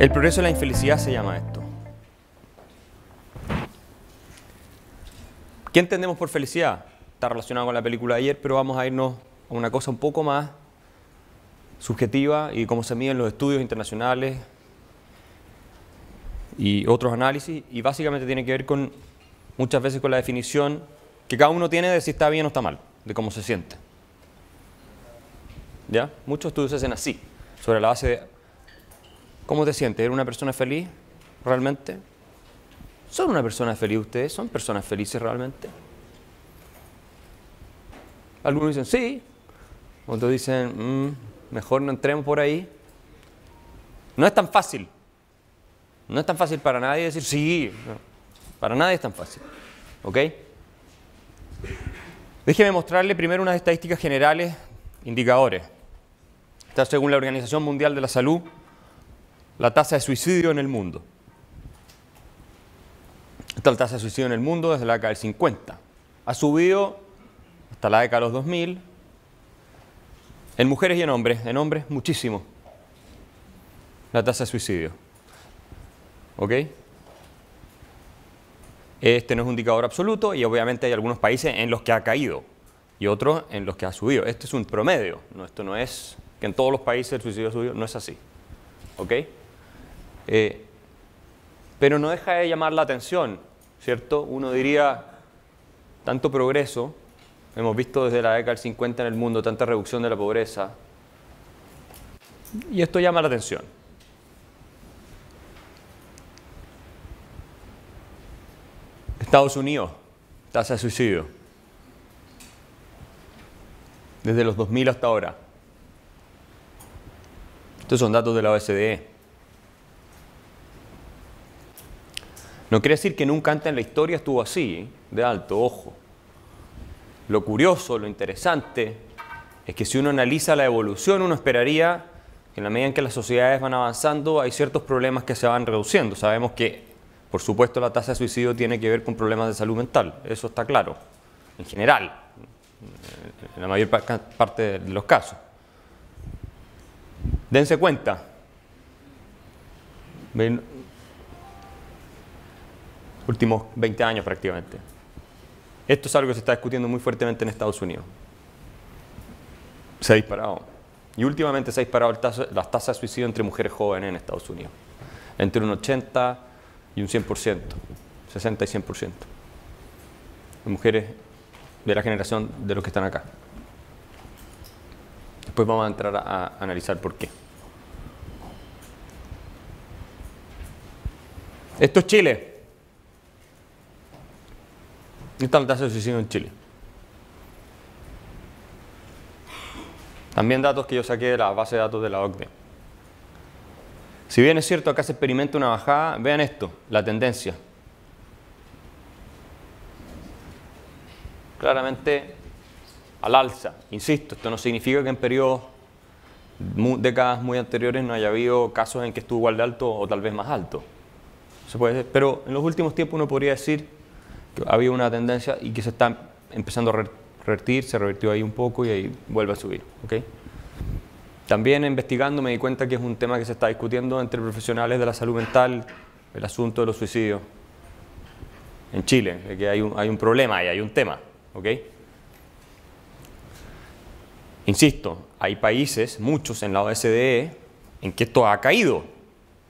El progreso de la infelicidad se llama esto. ¿Qué entendemos por felicidad? Está relacionado con la película de ayer, pero vamos a irnos a una cosa un poco más subjetiva y cómo se miden los estudios internacionales y otros análisis, y básicamente tiene que ver con muchas veces con la definición que cada uno tiene de si está bien o está mal, de cómo se siente. ¿Ya? Muchos estudios se hacen así, sobre la base de cómo te sientes, ¿eres una persona feliz realmente? ¿Son una persona feliz ustedes? ¿Son personas felices realmente? Algunos dicen sí, otros dicen mm, mejor no entremos por ahí. No es tan fácil. No es tan fácil para nadie decir sí. Para nadie es tan fácil. ¿Ok? Déjeme mostrarle primero unas estadísticas generales, indicadores. Está según la Organización Mundial de la Salud, la tasa de suicidio en el mundo. Esta tasa de suicidio en el mundo desde la década del 50. Ha subido hasta la década de los 2000. En mujeres y en hombres. En hombres, muchísimo. La tasa de suicidio. ¿Ok? Este no es un indicador absoluto y obviamente hay algunos países en los que ha caído y otros en los que ha subido. Este es un promedio. No, esto no es que en todos los países el suicidio ha subido. No es así. ¿Ok? Eh, pero no deja de llamar la atención, ¿cierto? Uno diría, tanto progreso, hemos visto desde la década del 50 en el mundo, tanta reducción de la pobreza, y esto llama la atención. Estados Unidos, tasa de suicidio, desde los 2000 hasta ahora. Estos son datos de la OSDE. No quiere decir que nunca antes en la historia estuvo así, de alto, ojo. Lo curioso, lo interesante, es que si uno analiza la evolución, uno esperaría que en la medida en que las sociedades van avanzando, hay ciertos problemas que se van reduciendo. Sabemos que, por supuesto, la tasa de suicidio tiene que ver con problemas de salud mental, eso está claro, en general, en la mayor parte de los casos. Dense cuenta, últimos 20 años prácticamente. Esto es algo que se está discutiendo muy fuertemente en Estados Unidos. Se ha disparado. Y últimamente se ha disparado las tasas de suicidio entre mujeres jóvenes en Estados Unidos. Entre un 80 y un 100%, 60 y 100%. De mujeres de la generación de los que están acá. Después vamos a entrar a, a analizar por qué. Esto es Chile. Esta es la de suicidio en Chile. También datos que yo saqué de la base de datos de la OCDE. Si bien es cierto acá se experimenta una bajada, vean esto, la tendencia. Claramente al alza. Insisto, esto no significa que en periodos, décadas muy anteriores no haya habido casos en que estuvo igual de alto o tal vez más alto. Se puede, pero en los últimos tiempos uno podría decir que había una tendencia y que se está empezando a revertir, se revirtió ahí un poco y ahí vuelve a subir. ¿okay? También investigando me di cuenta que es un tema que se está discutiendo entre profesionales de la salud mental, el asunto de los suicidios en Chile, de que hay un, hay un problema y hay un tema. ¿okay? Insisto, hay países, muchos en la OSDE, en que esto ha caído.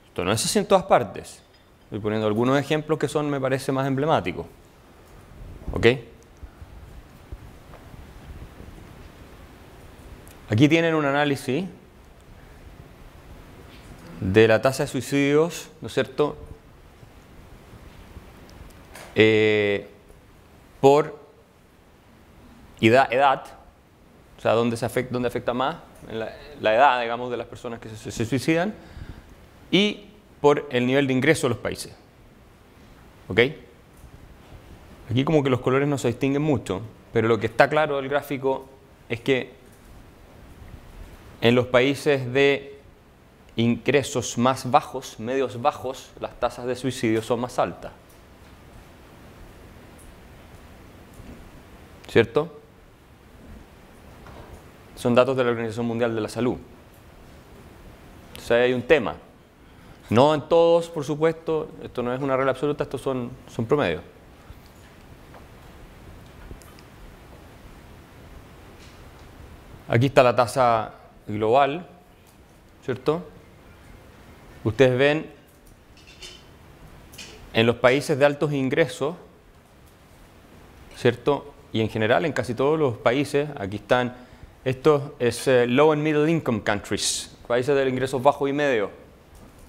Esto no es así en todas partes. Estoy poniendo algunos ejemplos que son, me parece, más emblemáticos. ¿Ok? Aquí tienen un análisis de la tasa de suicidios, ¿no es cierto? Eh, por edad, o sea, dónde, se afecta, dónde afecta más, la, edad, digamos, de las personas que se, se, suicidan, y por el nivel de ingreso de los países. ¿Ok? Aquí como que los colores no se distinguen mucho, pero lo que está claro del gráfico es que en los países de ingresos más bajos, medios bajos, las tasas de suicidio son más altas. ¿Cierto? Son datos de la Organización Mundial de la Salud. Entonces ahí hay un tema. No en todos, por supuesto, esto no es una regla absoluta, estos son, son promedios. Aquí está la tasa global, ¿cierto? Ustedes ven en los países de altos ingresos, ¿cierto? Y en general en casi todos los países, aquí están, esto es eh, low and middle income countries, países de ingresos bajos y medio.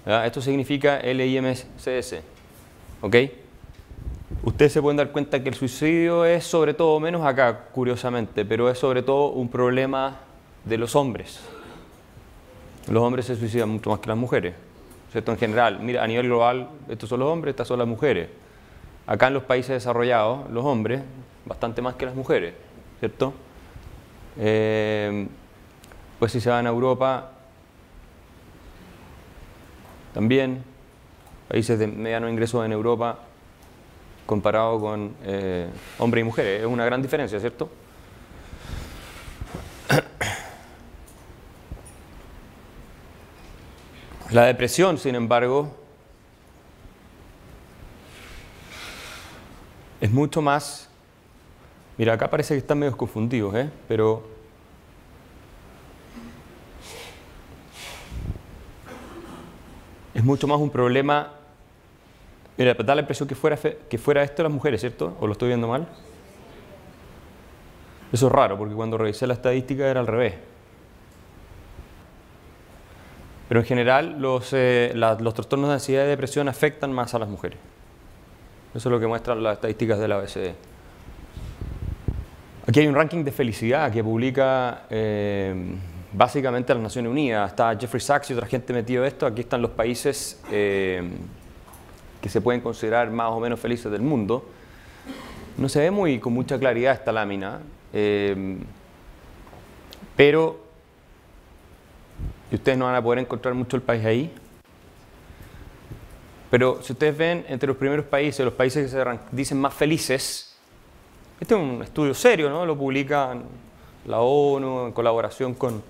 Esto significa LIMCS, ¿ok? Ustedes se pueden dar cuenta que el suicidio es sobre todo, menos acá, curiosamente, pero es sobre todo un problema de los hombres. Los hombres se suicidan mucho más que las mujeres, ¿cierto? En general, mira, a nivel global, estos son los hombres, estas son las mujeres. Acá en los países desarrollados, los hombres, bastante más que las mujeres, ¿cierto? Eh, pues si se van a Europa, también, países de mediano ingreso en Europa, comparado con eh, hombres y mujeres. Es una gran diferencia, ¿cierto? La depresión, sin embargo, es mucho más... Mira, acá parece que están medio confundidos, ¿eh? pero es mucho más un problema Mira, da la impresión que fuera, que fuera esto las mujeres, ¿cierto? ¿O lo estoy viendo mal? Eso es raro, porque cuando revisé la estadística era al revés. Pero en general los, eh, los trastornos de ansiedad y depresión afectan más a las mujeres. Eso es lo que muestran las estadísticas de la OECD. Aquí hay un ranking de felicidad que publica eh, básicamente las Naciones Unidas. Está Jeffrey Sachs y otra gente metido esto. Aquí están los países eh, que se pueden considerar más o menos felices del mundo. No se ve muy con mucha claridad esta lámina, eh, pero y ustedes no van a poder encontrar mucho el país ahí. Pero si ustedes ven entre los primeros países, los países que se dicen más felices, este es un estudio serio, ¿no? Lo publica la ONU en colaboración con,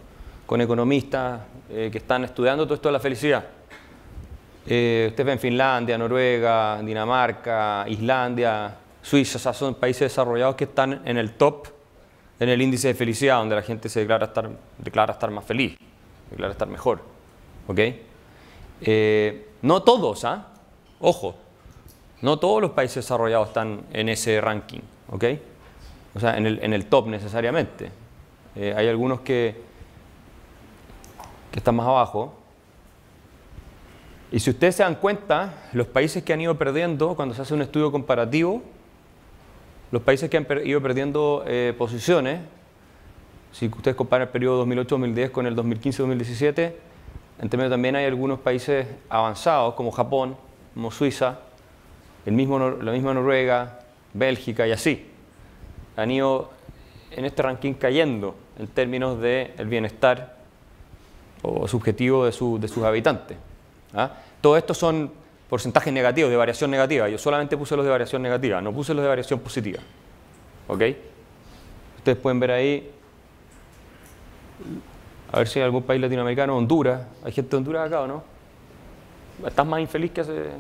con economistas eh, que están estudiando todo esto de la felicidad. Eh, ustedes ven Finlandia, Noruega, Dinamarca, Islandia, Suiza, o sea, son países desarrollados que están en el top en el índice de felicidad, donde la gente se declara estar, declara estar más feliz, declara estar mejor. ¿Ok? Eh, no todos, ¿ah? Ojo, no todos los países desarrollados están en ese ranking, ¿ok? O sea, en el, en el top necesariamente. Eh, hay algunos que, que están más abajo, y si ustedes se dan cuenta, los países que han ido perdiendo, cuando se hace un estudio comparativo, los países que han ido perdiendo eh, posiciones, si ustedes comparan el periodo 2008-2010 con el 2015-2017, en términos también hay algunos países avanzados, como Japón, como Suiza, la misma Noruega, Bélgica y así. Han ido en este ranking cayendo en términos del bienestar o subjetivo de, de sus habitantes. ¿ah? Todo esto son porcentajes negativos, de variación negativa. Yo solamente puse los de variación negativa, no puse los de variación positiva. ¿Ok? Ustedes pueden ver ahí, a ver si hay algún país latinoamericano, Honduras. ¿Hay gente de Honduras acá o no? ¿Estás más infeliz que hace...?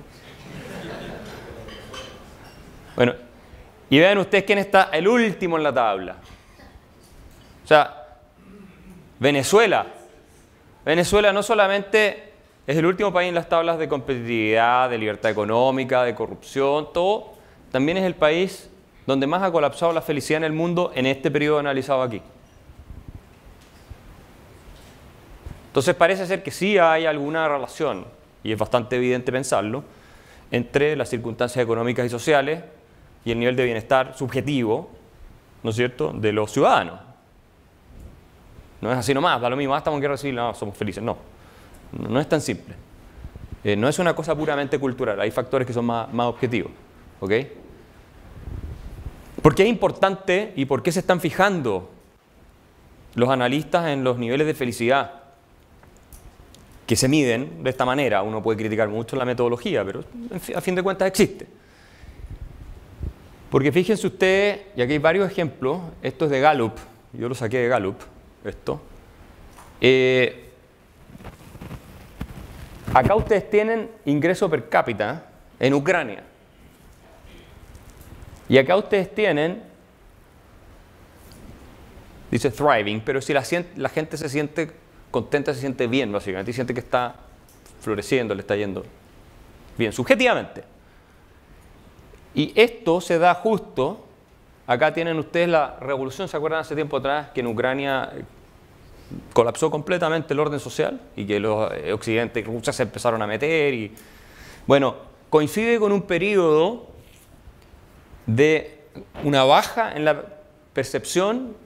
Bueno, y vean ustedes quién está el último en la tabla. O sea, Venezuela. Venezuela no solamente es el último país en las tablas de competitividad, de libertad económica, de corrupción, todo. También es el país donde más ha colapsado la felicidad en el mundo en este periodo analizado aquí. Entonces parece ser que sí hay alguna relación, y es bastante evidente pensarlo, entre las circunstancias económicas y sociales y el nivel de bienestar subjetivo, ¿no es cierto?, de los ciudadanos. No es así nomás, da lo mismo, ah, estamos en guerra civil, no, somos felices, no. No es tan simple. Eh, no es una cosa puramente cultural, hay factores que son más, objetivos. ¿Ok? ¿Por qué es importante y por qué se están fijando los analistas en los niveles de felicidad que se miden de esta manera? Uno puede criticar mucho la metodología, pero a fin de cuentas existe. Porque fíjense ustedes, y aquí hay varios ejemplos, esto es de Gallup, yo lo saqué de Gallup, esto. Eh, Acá ustedes tienen ingreso per cápita en Ucrania. Y acá ustedes tienen, dice thriving, pero si la, gente se siente contenta, se siente bien, básicamente, y siente que está floreciendo, le está yendo bien, subjetivamente. Y esto se da justo, acá tienen ustedes la revolución, ¿se acuerdan hace tiempo atrás que en Ucrania colapsó completamente el orden social y que los eh, occidentes y Rusia se empezaron a meter y bueno, coincide con un periodo de una baja en la percepción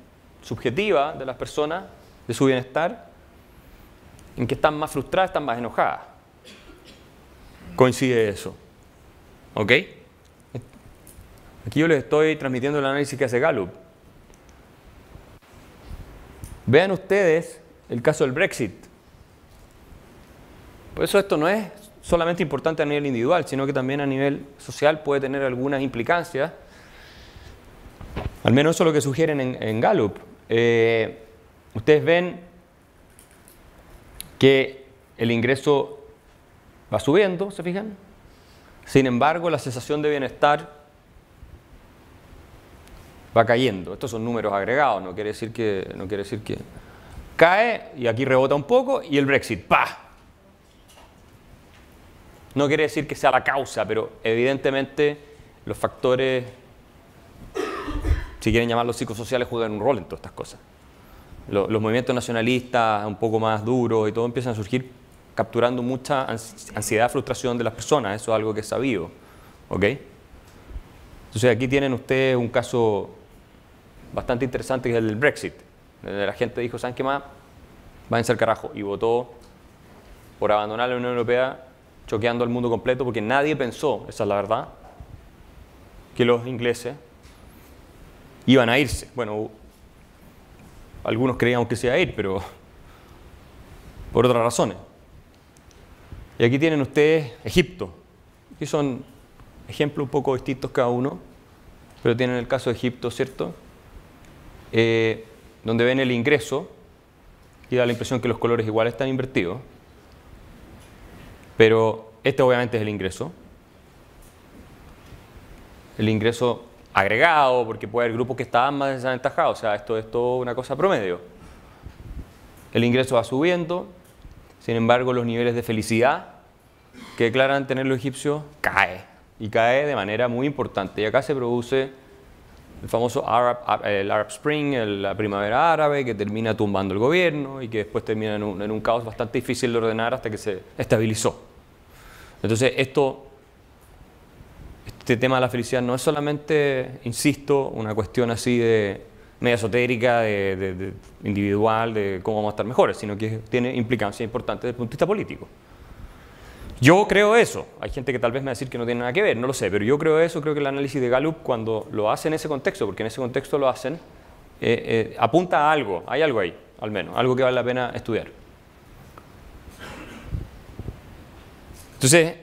subjetiva de las personas de su bienestar, en que están más frustradas, están más enojadas. Coincide eso. ¿Ok? Aquí yo les estoy transmitiendo el análisis que hace Gallup. Vean ustedes el caso del Brexit. Por eso esto no es solamente importante a nivel individual, sino que también a nivel social puede tener algunas implicancias. Al menos eso es lo que sugieren en, Gallup. Eh, ustedes ven que el ingreso va subiendo, ¿se fijan? Sin embargo, la sensación de bienestar va cayendo. Estos son números agregados, no quiere decir que, no quiere decir que cae y aquí rebota un poco y el Brexit, ¡pa! No quiere decir que sea la causa, pero evidentemente los factores, si quieren llamarlos psicosociales, juegan un rol en todas estas cosas. Los, movimientos nacionalistas un poco más duros y todo empiezan a surgir capturando mucha ansiedad, frustración de las personas, eso es algo que es sabido. ¿ok? Entonces aquí tienen ustedes un caso bastante interesante que es el del Brexit. La gente dijo, ¿saben qué más? Váyanse al carajo. Y votó por abandonar la Unión Europea choqueando al mundo completo porque nadie pensó, esa es la verdad, que los ingleses iban a irse. Bueno, algunos creíamos que se iba a ir, pero por otras razones. Y aquí tienen ustedes Egipto, que son ejemplos un poco distintos cada uno, pero tienen el caso de Egipto, ¿cierto? Eh, donde ven el ingreso y da la impresión que los colores igual están invertidos. Pero este obviamente es el ingreso. El ingreso agregado, porque puede haber grupos que estaban más desaventajados, o sea, esto es todo una cosa promedio. El ingreso va subiendo, sin embargo los niveles de felicidad que declaran tener los egipcios cae, y cae de manera muy importante. Y acá se produce el famoso Arab, Spring, la primavera árabe, que termina tumbando el gobierno y que después termina en un, en un caos bastante difícil de ordenar hasta que se estabilizó. Entonces, esto, este tema de la felicidad no es solamente, insisto, una cuestión así de media esotérica, de, individual, de cómo vamos a estar mejores, sino que tiene implicancias importantes desde el punto de vista político. Yo creo eso. Hay gente que tal vez me va a decir que no tiene nada que ver, no lo sé, pero yo creo eso. Creo que el análisis de Gallup, cuando lo hace en ese contexto, porque en ese contexto lo hacen, eh, eh, apunta a algo. Hay algo ahí, al menos, algo que vale la pena estudiar. Entonces,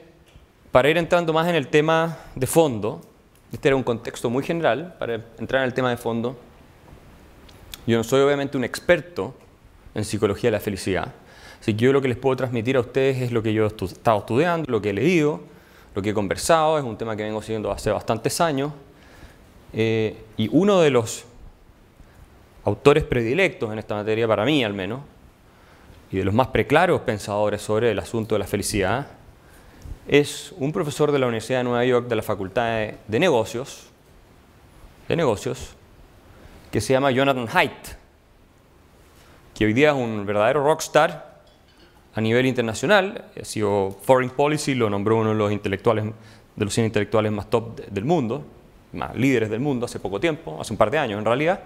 para ir entrando más en el tema de fondo, este era un contexto muy general, para entrar en el tema de fondo, yo no soy obviamente un experto en psicología de la felicidad, así que yo lo que les puedo transmitir a ustedes es lo que yo he estado estudiando, lo que he leído, lo que he conversado, es un tema que vengo siguiendo hace bastantes años, eh, y uno de los autores predilectos en esta materia, para mí al menos, y de los más preclaros pensadores sobre el asunto de la felicidad, es un profesor de la Universidad de Nueva York de la Facultad de, Negocios, de Negocios, que se llama Jonathan Haidt, que hoy día es un verdadero rockstar a nivel internacional, ha sido Foreign Policy, lo nombró uno de los intelectuales, de los 100 intelectuales más top del mundo, más líderes del mundo hace poco tiempo, hace un par de años en realidad.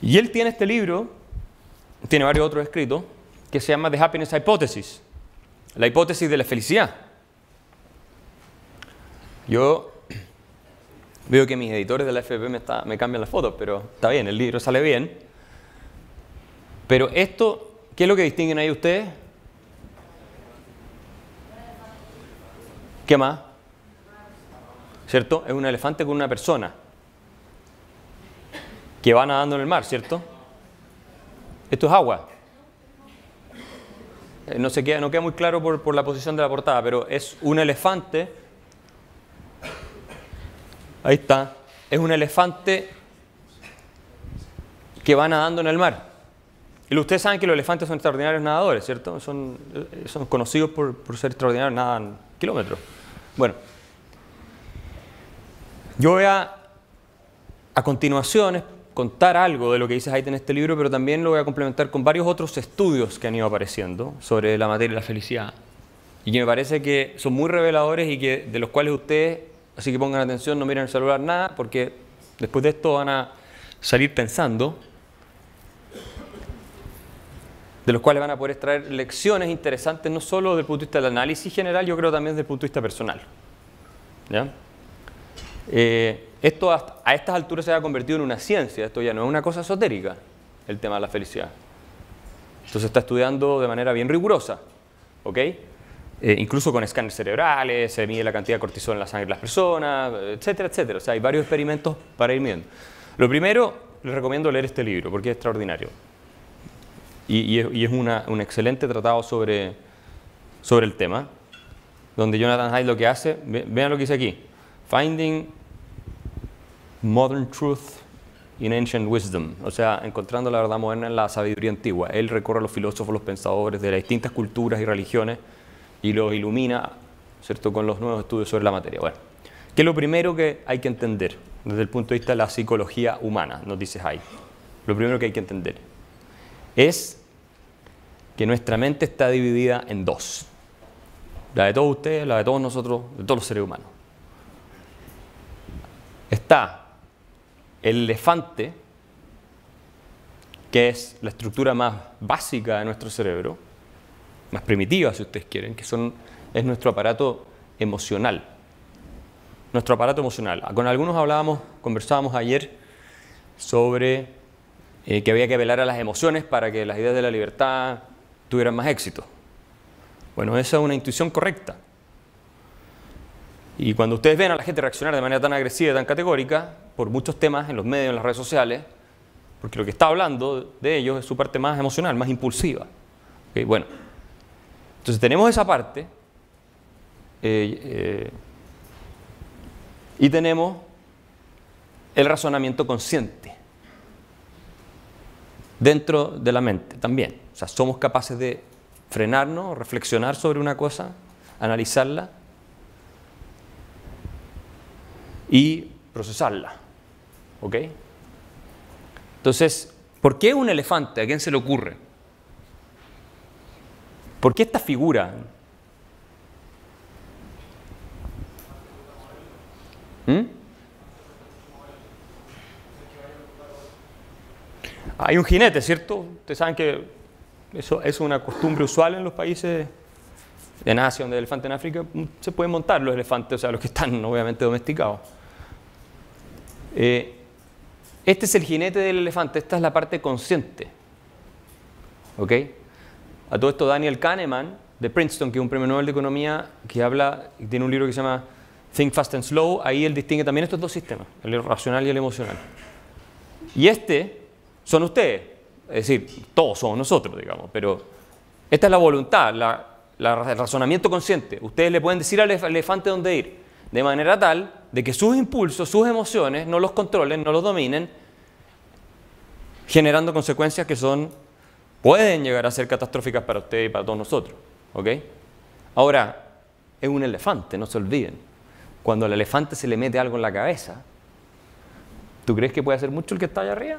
Y él tiene este libro, tiene varios otros escritos, que se llama The Happiness Hypothesis, la hipótesis de la felicidad. Yo veo que mis editores de la FP me, me cambian las fotos, pero está bien, el libro sale bien. Pero esto, ¿qué es lo que distinguen ahí ustedes? ¿Qué más? ¿Cierto? Es un elefante con una persona que va nadando en el mar, ¿cierto? Esto es agua. eh, no, se queda, no queda muy claro por, por la posición de la portada, pero es un elefante. Ahí está. Es un elefante que va nadando en el mar. Y ustedes saben que los elefantes son extraordinarios nadadores, ¿cierto? Son, eh, son conocidos por, por ser extraordinarios, nadan kilómetros. Bueno, yo voy a, a continuación contar algo de lo que dice Haidt en este libro, pero también lo voy a complementar con varios otros estudios que han ido apareciendo sobre la materia y la felicidad. Y que me parece que son muy reveladores y que de los cuales ustedes, así que pongan atención, no miren el celular nada, porque después de esto van a salir pensando, de los cuales van a poder extraer lecciones interesantes, no solo desde el punto de vista del análisis general, yo creo también desde el punto de vista personal. Eh, esto a estas alturas se ha convertido en una ciencia, esto ya no es una cosa esotérica, el tema de la felicidad. Esto se está estudiando de manera bien rigurosa, ¿ok? Eh, incluso con escáneres cerebrales, se mide la cantidad de cortisol en la sangre de las personas, etcétera, etcétera. O sea, hay varios experimentos para ir midiendo. Lo primero, les recomiendo leer este libro porque es extraordinario. Y, es, un excelente tratado sobre, sobre el tema, donde Jonathan Haidt lo que hace, vean lo que dice aquí, Finding Modern Truth in Ancient Wisdom, o sea, encontrando la verdad moderna en la sabiduría antigua. Él recorre a los filósofos, los pensadores de las distintas culturas y religiones y los ilumina, ¿cierto?, con los nuevos estudios sobre la materia. Bueno, ¿qué es lo primero que hay que entender desde el punto de vista de la psicología humana? Nos dice Hay. Lo primero que hay que entender es que nuestra mente está dividida en dos. La de todos ustedes, la de todos nosotros, de todos los seres humanos. Está el elefante, que es la estructura más básica de nuestro cerebro, más primitiva si ustedes quieren, que son, es nuestro aparato emocional. Nuestro aparato emocional. Con algunos hablábamos, conversábamos ayer sobre eh, que había que velar a las emociones para que las ideas de la libertad tuvieran más éxito. Bueno, esa es una intuición correcta. Y cuando ustedes ven a la gente reaccionar de manera tan agresiva y tan categórica, por muchos temas en los medios, en las redes sociales, porque lo que está hablando de ellos es su parte más emocional, más impulsiva. Bueno, entonces tenemos esa parte eh, eh, y tenemos el razonamiento consciente dentro de la mente también. O sea, somos capaces de frenarnos, reflexionar sobre una cosa, analizarla y procesarla. ¿Ok? Entonces, ¿por qué un elefante? ¿A quién se le ocurre? ¿Por qué esta figura? ¿Mm? Hay un jinete, ¿cierto? Ustedes saben que eso es una costumbre usual en los países en Asia, donde hay elefante en África, se pueden montar los elefantes, o sea, los que están obviamente domesticados. Eh, este es el jinete del elefante, esta es la parte consciente. ¿Ok? A todo esto Daniel Kahneman, de Princeton, que es un premio Nobel de Economía, que habla, tiene un libro que se llama Think Fast and Slow, ahí él distingue también estos dos sistemas, el racional y el emocional. Y este son ustedes, es decir, todos somos nosotros, digamos, pero esta es la voluntad, la, el razonamiento consciente. Ustedes le pueden decir al elefante dónde ir de manera tal de que sus impulsos, sus emociones no los controlen, no los dominen, generando consecuencias que son, pueden llegar a ser catastróficas para usted y para todos nosotros. ¿ok? Ahora, es un elefante, no se olviden. Cuando al elefante se le mete algo en la cabeza, ¿tú crees que puede hacer mucho el que está allá arriba?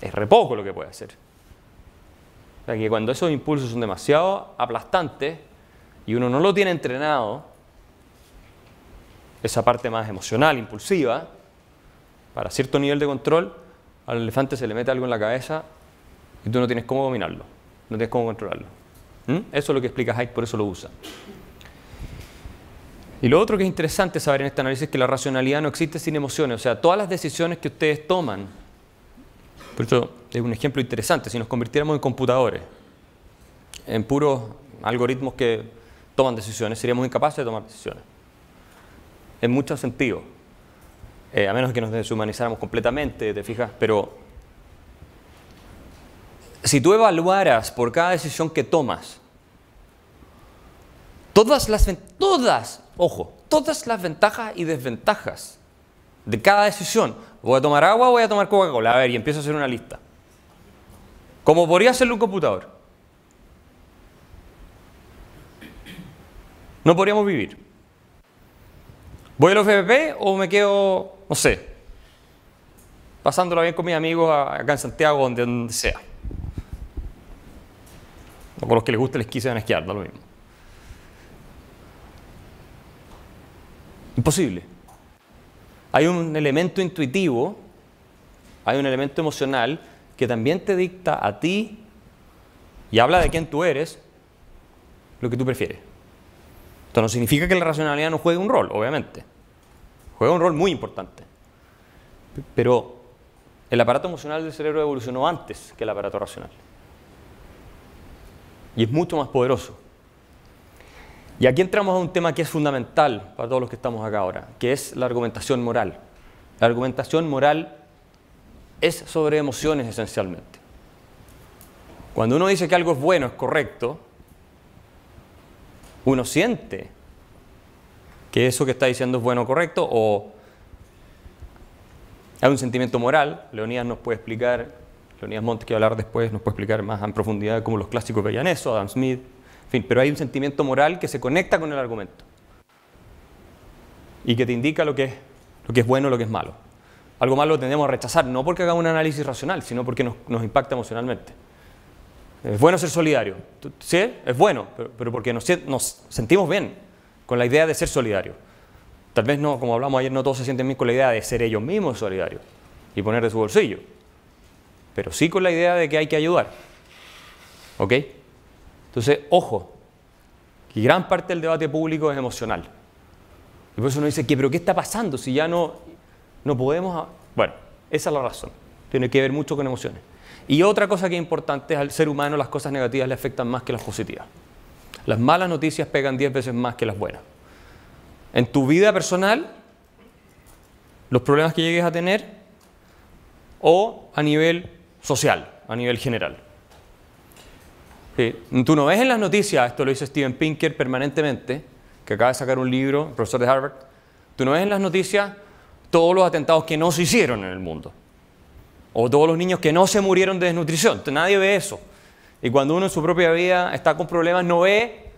Es re poco lo que puede hacer. O sea, que cuando esos impulsos son demasiado aplastantes y uno no lo tiene entrenado, esa parte más emocional, impulsiva, para cierto nivel de control, al elefante se le mete algo en la cabeza y tú no tienes cómo dominarlo, no tienes cómo controlarlo. ¿Mm? Eso es lo que explica Haidt, por eso lo usa. Y lo otro que es interesante saber en este análisis es que la racionalidad no existe sin emociones, o sea, todas las decisiones que ustedes toman, por eso es un ejemplo interesante, si nos convirtiéramos en computadores, en puros algoritmos que toman decisiones, seríamos incapaces de tomar decisiones. En muchos sentidos. Eh, a menos que nos deshumanizáramos completamente, te fijas, pero si tú evaluaras por cada decisión que tomas, todas las, todas, ojo, todas las ventajas y desventajas de cada decisión, voy a tomar agua o voy a tomar Coca-Cola, a ver, y empiezo a hacer una lista. Como podría hacerlo un computador. No podríamos vivir. ¿Voy a los FPP o me quedo, no sé, pasándolo bien con mis amigos acá en Santiago, donde, donde sea? O con los que les gusta el esquí se van a esquiar, da lo mismo. Imposible. Hay un elemento intuitivo, hay un elemento emocional que también te dicta a ti y habla de quién tú eres, lo que tú prefieres. Esto no significa que la racionalidad no juegue un rol, obviamente. Juega un rol muy importante. Pero el aparato emocional del cerebro evolucionó antes que el aparato racional. Y es mucho más poderoso. Y aquí entramos a un tema que es fundamental para todos los que estamos acá ahora, que es la argumentación moral. La argumentación moral es sobre emociones esencialmente. Cuando uno dice que algo es bueno, es correcto, uno siente que eso que está diciendo es bueno o correcto o hay un sentimiento moral. Leonidas nos puede explicar, Leonidas Montes, que va a hablar después, nos puede explicar más en profundidad cómo los clásicos veían eso, Adam Smith, pero hay un sentimiento moral que se conecta con el argumento y que te indica lo que es, bueno o lo que es malo. Algo malo lo tendemos a rechazar, no porque haga un análisis racional, sino porque nos, impacta emocionalmente. Es bueno ser solidario. Sí, es bueno, pero, porque nos, nos, sentimos bien con la idea de ser solidario. Tal vez no, como hablamos ayer, no todos se sienten bien con la idea de ser ellos mismos solidarios y poner de su bolsillo, pero sí con la idea de que hay que ayudar. ¿Ok? Entonces, ojo, que gran parte del debate público es emocional. Y por eso uno dice, ¿qué, ¿pero qué está pasando si ya no, no podemos...? Bueno, esa es la razón. Tiene que ver mucho con emociones. Y otra cosa que es importante es al ser humano las cosas negativas le afectan más que las positivas. Las malas noticias pegan 10 veces más que las buenas. En tu vida personal, los problemas que llegues a tener, o a nivel social, a nivel general. Tú no ves en las noticias, esto lo dice Steven Pinker permanentemente, que acaba de sacar un libro, profesor de Harvard, tú no ves en las noticias todos los atentados que no se hicieron en el mundo, o todos los niños que no se murieron de desnutrición, nadie ve eso. Y cuando uno en su propia vida está con problemas, no ve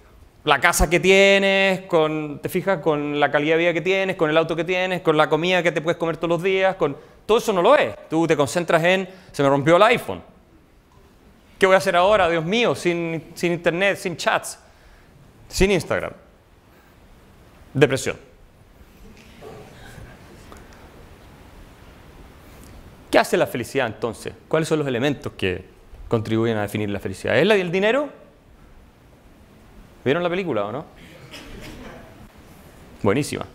la casa que tienes, con, te fijas, con la calidad de vida que tienes, con el auto que tienes, con la comida que te puedes comer todos los días, con todo eso no lo ves. Tú te concentras en, se me rompió el iPhone. ¿Qué voy a hacer ahora, Dios mío, sin, sin internet, sin chats, sin Instagram? Depresión. ¿Qué hace la felicidad entonces? ¿Cuáles son los elementos que contribuyen a definir la felicidad? ¿Es la del dinero? ¿Vieron la película o no? Buenísima.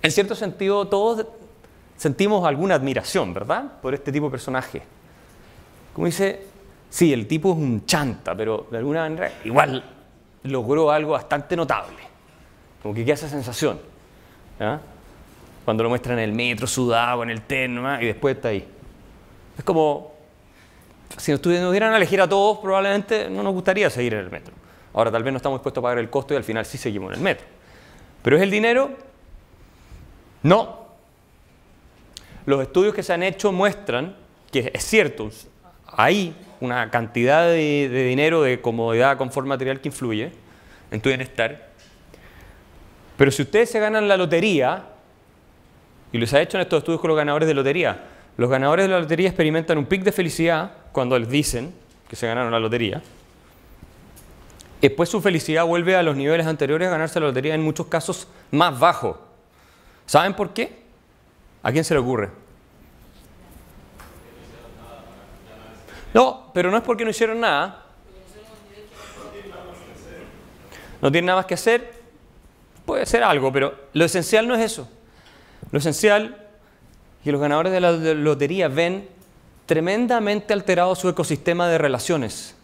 En cierto sentido, todos sentimos alguna admiración, ¿verdad? Por este tipo de personaje. Como dice, sí, el tipo es un chanta, pero de alguna manera igual logró algo bastante notable. Como que queda esa sensación. Cuando lo muestran en el metro, sudado, en el terno, y después está ahí. Es como, si nos dieran a elegir a todos, probablemente no nos gustaría seguir en el metro. Ahora tal vez no estamos dispuestos a pagar el costo y al final sí seguimos en el metro. ¿Pero es el dinero? No. Los estudios que se han hecho muestran que es cierto, hay una cantidad de, dinero, de comodidad, confort material que influye en tu bienestar. Pero si ustedes se ganan la lotería, y lo se ha hecho en estos estudios con los ganadores de lotería, los ganadores de la lotería experimentan un pic de felicidad cuando les dicen que se ganaron la lotería. Después su felicidad vuelve a los niveles anteriores a ganarse la lotería, en muchos casos más bajo. ¿Saben por qué? ¿A quién se le ocurre? No, pero no es porque no hicieron nada. No tienen nada más que hacer. Puede ser algo, pero lo esencial no es eso. Lo esencial y los ganadores de la lotería ven tremendamente alterado su ecosistema de relaciones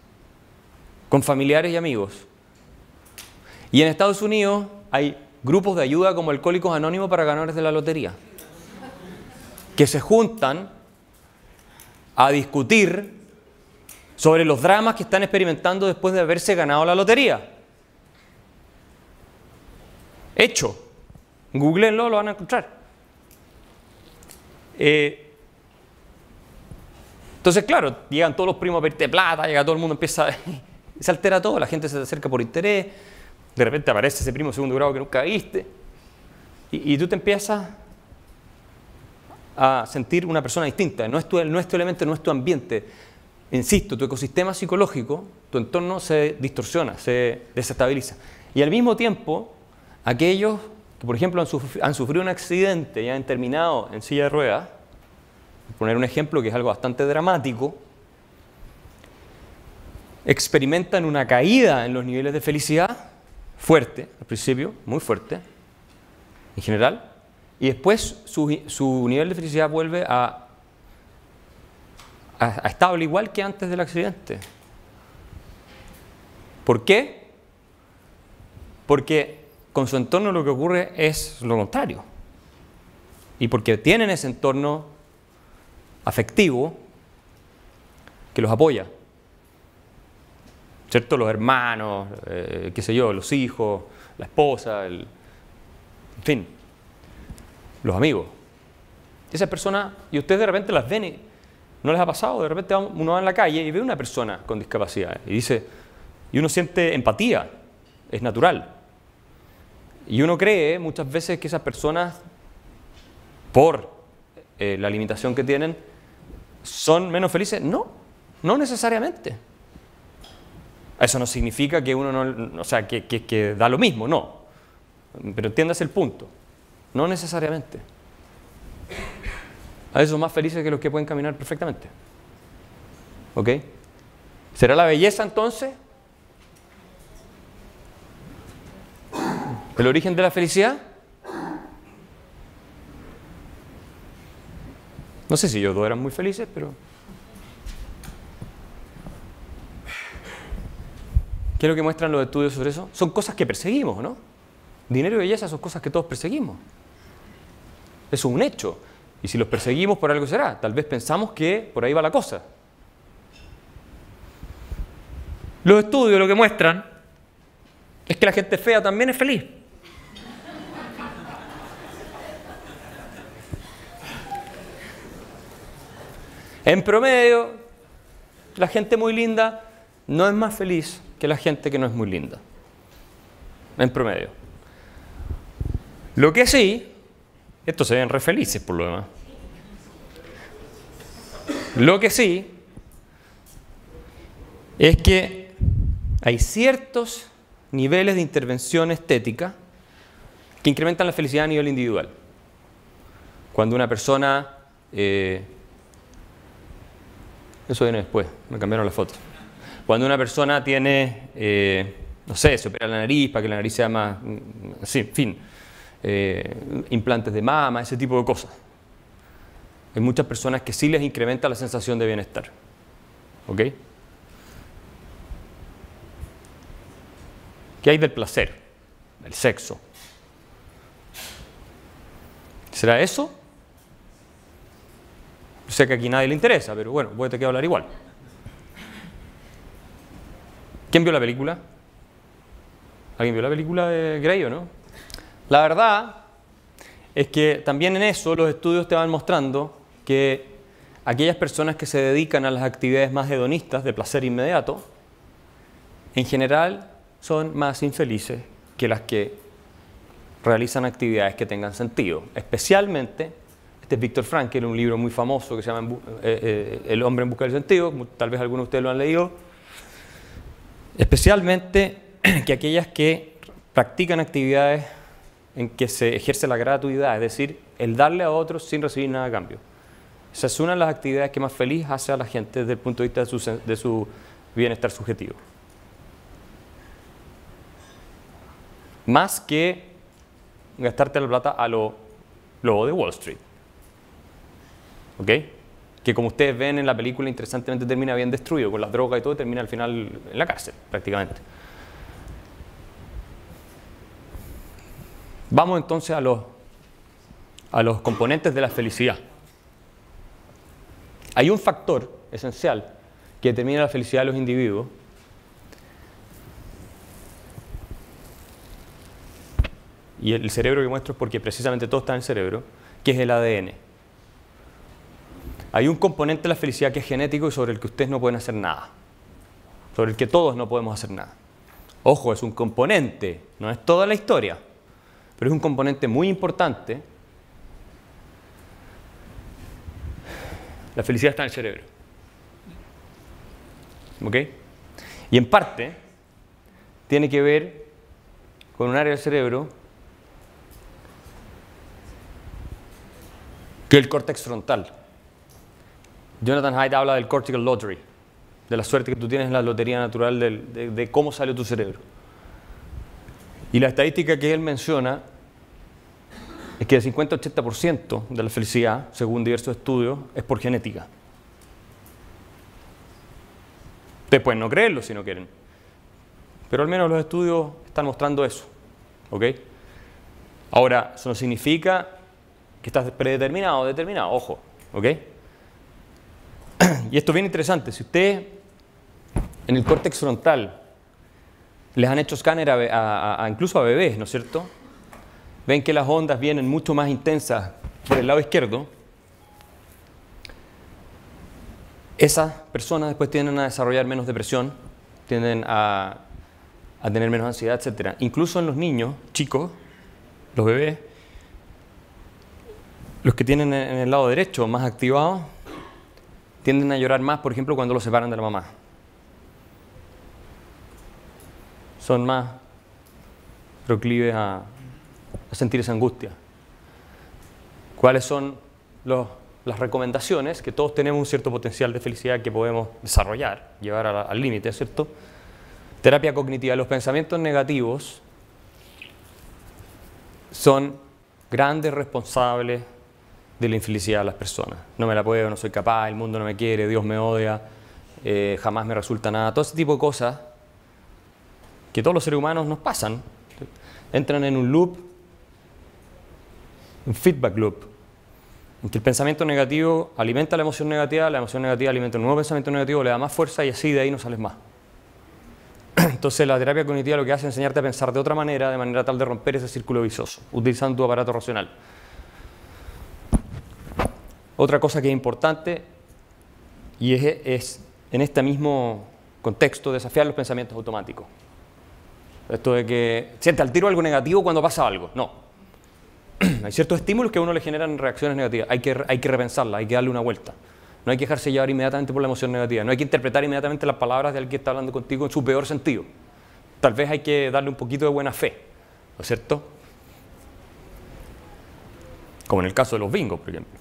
con familiares y amigos. Y en Estados Unidos hay grupos de ayuda como Alcohólicos Anónimos para ganadores de la lotería, que se juntan a discutir sobre los dramas que están experimentando después de haberse ganado la lotería. Hecho. Googleenlo, lo van a encontrar. Eh, entonces, claro, llegan todos los primos a pedirte plata, llega todo el mundo, empieza, se altera todo, la gente se te acerca por interés, de repente aparece ese primo segundo grado que nunca viste, y, y tú te empiezas a sentir una persona distinta, no es, tu, no es tu elemento, no es tu ambiente. Insisto, tu ecosistema psicológico, tu entorno se distorsiona, se desestabiliza. Y al mismo tiempo, aquellos que, por ejemplo, han sufrido, un accidente y han terminado en silla de ruedas, poner un ejemplo que es algo bastante dramático, experimentan una caída en los niveles de felicidad fuerte, al principio, muy fuerte, en general, y después su, nivel de felicidad vuelve a estable igual que antes del accidente. ¿Por qué? Porque con su entorno lo que ocurre es lo contrario. Y porque tienen ese entorno afectivo que los apoya. ¿Cierto? Los hermanos, eh, qué sé yo, los hijos, la esposa, el, en fin, los amigos. Esas personas, y ustedes de repente las ven y no les ha pasado, de repente uno va en la calle y ve una persona con discapacidad y dice, y uno siente empatía, es natural. Y uno cree muchas veces que esas personas, por eh, la limitación que tienen, son menos felices. No, no necesariamente. Eso no significa que uno no, o sea, que, da lo mismo, no. Pero entiendas el punto. No necesariamente. A veces son más felices que los que pueden caminar perfectamente. ¿Ok? ¿Será la belleza entonces ¿El origen de la felicidad? No sé si ellos dos eran muy felices, pero... ¿Qué es lo que muestran los estudios sobre eso? Son cosas que perseguimos, ¿no? Dinero y belleza son cosas que todos perseguimos. Es un hecho. Y si los perseguimos, por algo será. Tal vez pensamos que por ahí va la cosa. Los estudios lo que muestran es que la gente fea también es feliz. En promedio, la gente muy linda no es más feliz que la gente que no es muy linda. En promedio. Lo que sí, estos se ven re felices por lo demás. Lo que sí es que hay ciertos niveles de intervención estética que incrementan la felicidad a nivel individual. Cuando una persona eh, eso viene después, me cambiaron la foto. Cuando una persona tiene, eh, no sé, se opera la nariz para que la nariz sea más, sí, en fin, eh, implantes de mama, ese tipo de cosas. Hay muchas personas que sí les incrementa la sensación de bienestar. ¿Ok? ¿Qué hay del placer? Del sexo. ¿Será eso? Sé que aquí nadie le interesa, pero bueno, voy a tener que hablar igual. ¿Quién vio la película? ¿Alguien vio la película de Grey o no? La verdad es que también en eso los estudios te van mostrando que aquellas personas que se dedican a las actividades más hedonistas de placer inmediato, en general son más infelices que las que realizan actividades que tengan sentido, especialmente este es Víctor Frankl, un libro muy famoso que se llama eh, eh, El hombre en busca del sentido, tal vez algunos de ustedes lo han leído. Especialmente que aquellas que practican actividades en que se ejerce la gratuidad, es decir, el darle a otros sin recibir nada a cambio. Esa es una de las actividades que más feliz hace a la gente desde el punto de vista de su, de su bienestar subjetivo. Más que gastarte la plata a lo lobo de Wall Street. ¿ok? Que como ustedes ven en la película, interesantemente termina bien destruido, con las drogas y todo, termina al final en la cárcel, prácticamente. Vamos entonces a los, a los componentes de la felicidad. Hay un factor esencial que determina la felicidad de los individuos y el cerebro que muestro es porque precisamente todo está en el cerebro, que es el ADN. Hay un componente de la felicidad que es genético y sobre el que ustedes no pueden hacer nada, sobre el que todos no podemos hacer nada. Ojo, es un componente, no es toda la historia, pero es un componente muy importante. La felicidad está en el cerebro. ¿Ok? Y en parte tiene que ver con un área del cerebro que el córtex frontal. Jonathan Haidt habla del cortical lottery, de la suerte que tú tienes en la lotería natural de, de cómo sale tu cerebro. Y la estadística que él menciona es que el 50-80% de la felicidad, según diversos estudios, es por genética. Ustedes pueden no creerlo si no quieren. Pero al menos los estudios están mostrando eso. ¿Ok? Ahora, eso no significa que estás predeterminado o determinado, ojo, ¿ok? Y esto es bien interesante, si usted en el córtex frontal les han hecho escáner a, incluso a bebés, ¿no es cierto? Ven que las ondas vienen mucho más intensas por el lado izquierdo. Esas personas después tienden a desarrollar menos depresión, tienden a, tener menos ansiedad, etc. Incluso en los niños chicos, los bebés, los que tienen en el lado derecho más activado tienden a llorar más, por ejemplo, cuando los separan de la mamá. Son más proclives a, sentir esa angustia. ¿Cuáles son las recomendaciones? Que todos tenemos un cierto potencial de felicidad que podemos desarrollar, llevar al límite, ¿cierto? Terapia cognitiva. Los pensamientos negativos son grandes responsables de la infelicidad de las personas. No me la puedo, no soy capaz, el mundo no me quiere, Dios me odia, eh, jamás me resulta nada. Todo ese tipo de cosas que todos los seres humanos nos pasan, entran en un loop, un feedback loop, en que el pensamiento negativo alimenta la emoción negativa, la emoción negativa alimenta un nuevo pensamiento negativo, le da más fuerza y así de ahí no sales más. Entonces la terapia cognitiva lo que hace es enseñarte a pensar de otra manera, de manera tal de romper ese círculo vicioso, utilizando tu aparato racional. Otra cosa que es importante y es, en este mismo contexto desafiar los pensamientos automáticos. Esto de que siente al tiro algo negativo cuando pasa algo. No. hay ciertos estímulos que a uno le generan reacciones negativas. Hay que, hay que repensarla, hay que darle una vuelta. No hay que dejarse llevar inmediatamente por la emoción negativa. No hay que interpretar inmediatamente las palabras de alguien que está hablando contigo en su peor sentido. Tal vez hay que darle un poquito de buena fe. ¿No es cierto? Como en el caso de los bingos, por ejemplo.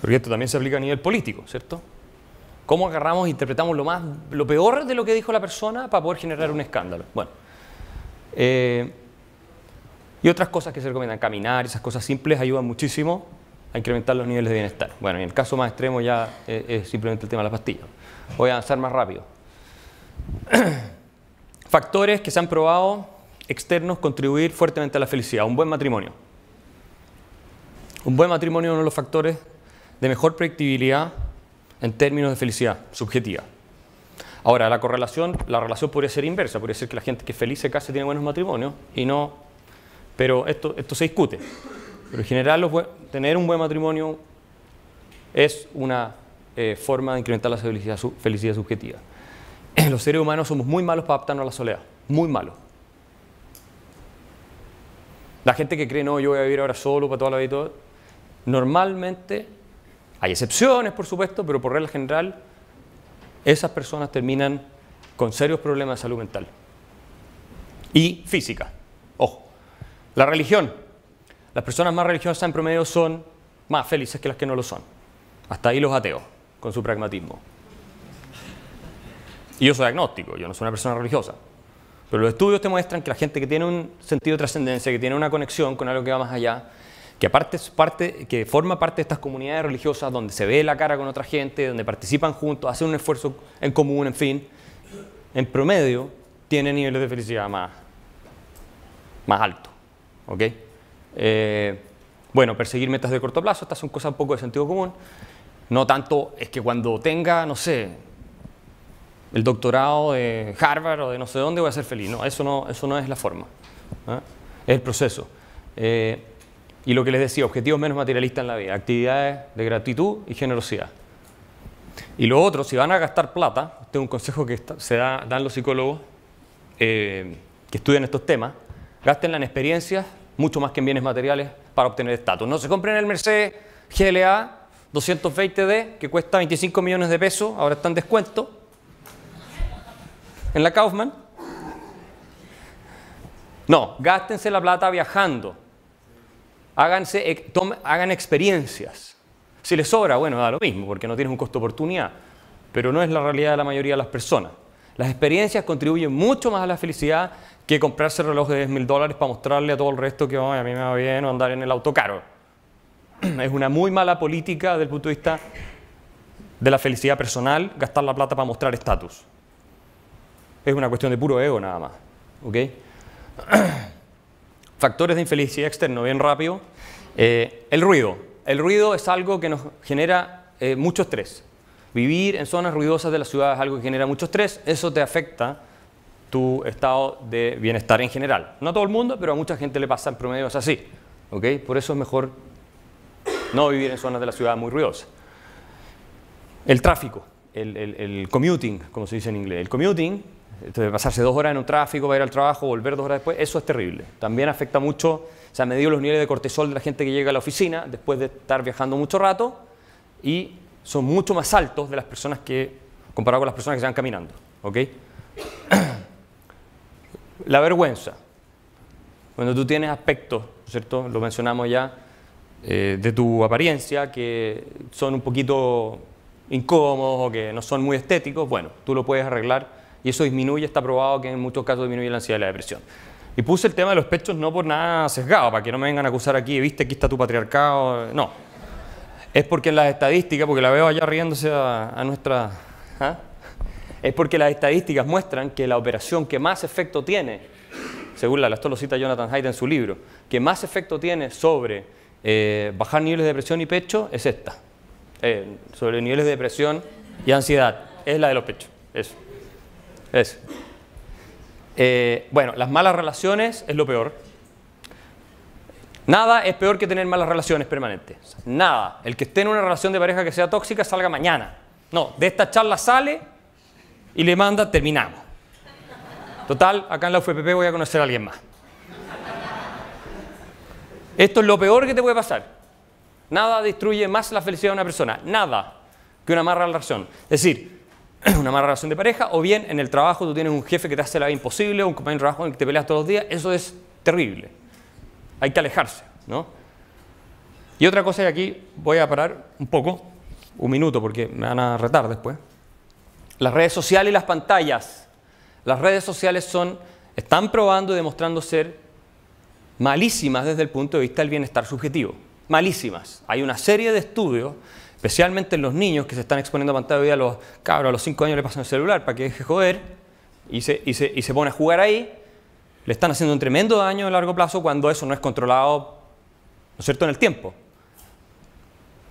Porque esto también se aplica a nivel político, ¿cierto? ¿Cómo agarramos e interpretamos lo, más, lo peor de lo que dijo la persona para poder generar un escándalo? Bueno. Eh, y otras cosas que se recomiendan, caminar, esas cosas simples ayudan muchísimo a incrementar los niveles de bienestar. Bueno, en el caso más extremo ya es, es simplemente el tema de las pastillas. Voy a avanzar más rápido. Factores que se han probado externos contribuir fuertemente a la felicidad. Un buen matrimonio. Un buen matrimonio es uno de los factores de mejor predictibilidad en términos de felicidad subjetiva. Ahora, la correlación, la relación podría ser inversa, podría ser que la gente que es feliz se casa tiene buenos matrimonios y no, pero esto, esto se discute. Pero en general, tener un buen matrimonio es una eh, forma de incrementar la felicidad, felicidad subjetiva. Los seres humanos somos muy malos para adaptarnos a la soledad, muy malos. La gente que cree, no, yo voy a vivir ahora solo para toda la vida y todo, normalmente hay excepciones, por supuesto, pero por regla general, esas personas terminan con serios problemas de salud mental y física. Ojo, la religión. Las personas más religiosas en promedio son más felices que las que no lo son. Hasta ahí los ateos, con su pragmatismo. Y yo soy agnóstico, yo no soy una persona religiosa. Pero los estudios te muestran que la gente que tiene un sentido de trascendencia, que tiene una conexión con algo que va más allá, que, aparte, parte, que forma parte de estas comunidades religiosas donde se ve la cara con otra gente, donde participan juntos, hacen un esfuerzo en común, en fin, en promedio tiene niveles de felicidad más, más altos. Eh, bueno, perseguir metas de corto plazo, estas son cosas un poco de sentido común. No tanto es que cuando tenga, no sé, el doctorado de Harvard o de no sé dónde voy a ser feliz. No, eso no, eso no es la forma. ¿ah? Es el proceso. Eh, y lo que les decía, objetivos menos materialistas en la vida, actividades de gratitud y generosidad. Y lo otro, si van a gastar plata, este es un consejo que se da, dan los psicólogos eh, que estudian estos temas, gastenla en experiencias mucho más que en bienes materiales para obtener estatus. No se compren el Mercedes GLA 220D, que cuesta 25 millones de pesos, ahora está en descuento, en la Kaufman. No, gástense la plata viajando. Háganse, hagan experiencias. Si les sobra, bueno, da lo mismo, porque no tienes un costo oportunidad. Pero no es la realidad de la mayoría de las personas. Las experiencias contribuyen mucho más a la felicidad que comprarse reloj de 10 mil dólares para mostrarle a todo el resto que a mí me va bien o andar en el auto caro. Es una muy mala política desde el punto de vista de la felicidad personal gastar la plata para mostrar estatus. Es una cuestión de puro ego nada más. Factores de infelicidad externo, bien rápido. Eh, el ruido. El ruido es algo que nos genera eh, mucho estrés. Vivir en zonas ruidosas de la ciudad es algo que genera mucho estrés. Eso te afecta tu estado de bienestar en general. No a todo el mundo, pero a mucha gente le pasa en promedio es así. Por eso es mejor no vivir en zonas de la ciudad muy ruidosas. El tráfico, el, commuting, como se dice en inglés. El commuting, de pasarse dos horas en un tráfico para ir al trabajo, volver dos horas después, eso es terrible. También afecta mucho, o sea, medido los niveles de cortisol de la gente que llega a la oficina después de estar viajando mucho rato y son mucho más altos de las personas que, comparado con las personas que se van caminando. La vergüenza. Cuando tú tienes aspectos, ¿cierto? Lo mencionamos ya, eh, de tu apariencia que son un poquito incómodos o que no son muy estéticos, bueno, tú lo puedes arreglar y eso disminuye, está probado que en muchos casos disminuye la ansiedad y la depresión. Y puse el tema de los pechos no por nada sesgado, para que no me vengan a acusar aquí, viste, aquí está tu patriarcado, no. Es porque en las estadísticas, porque la veo allá riéndose a, nuestra... ¿ah? Es porque las estadísticas muestran que la operación que más efecto tiene, según la, esto lo cita Jonathan Haidt en su libro, que más efecto tiene sobre eh, bajar niveles de depresión y pecho es esta. Eh, sobre niveles de depresión y ansiedad. Es la de los pechos. Eso. Eso. Eh, bueno, las malas relaciones es lo peor. Nada es peor que tener malas relaciones permanentes. Nada. El que esté en una relación de pareja que sea tóxica salga mañana. No, de esta charla sale y le manda, terminamos. Total, acá en la UFPP voy a conocer a alguien más. Esto es lo peor que te puede pasar. Nada destruye más la felicidad de una persona, nada, que una mala relación. Es decir, una mala relación de pareja o bien en el trabajo tú tienes un jefe que te hace la vida imposible, un compañero de trabajo en el que te peleas todos los días, eso es terrible. Hay que alejarse, ¿no? Y otra cosa, y aquí voy a parar un poco, un minuto, porque me van a retar después. Las redes sociales y las pantallas. Las redes sociales son, están probando y demostrando ser malísimas desde el punto de vista del bienestar subjetivo. Malísimas. Hay una serie de estudios, especialmente en los niños que se están exponiendo a pantalla de a los cabros a los 5 años le pasan el celular para que deje joder y se, y, se, y se pone a jugar ahí, le están haciendo un tremendo daño a largo plazo cuando eso no es controlado, ¿no es cierto?, en el tiempo.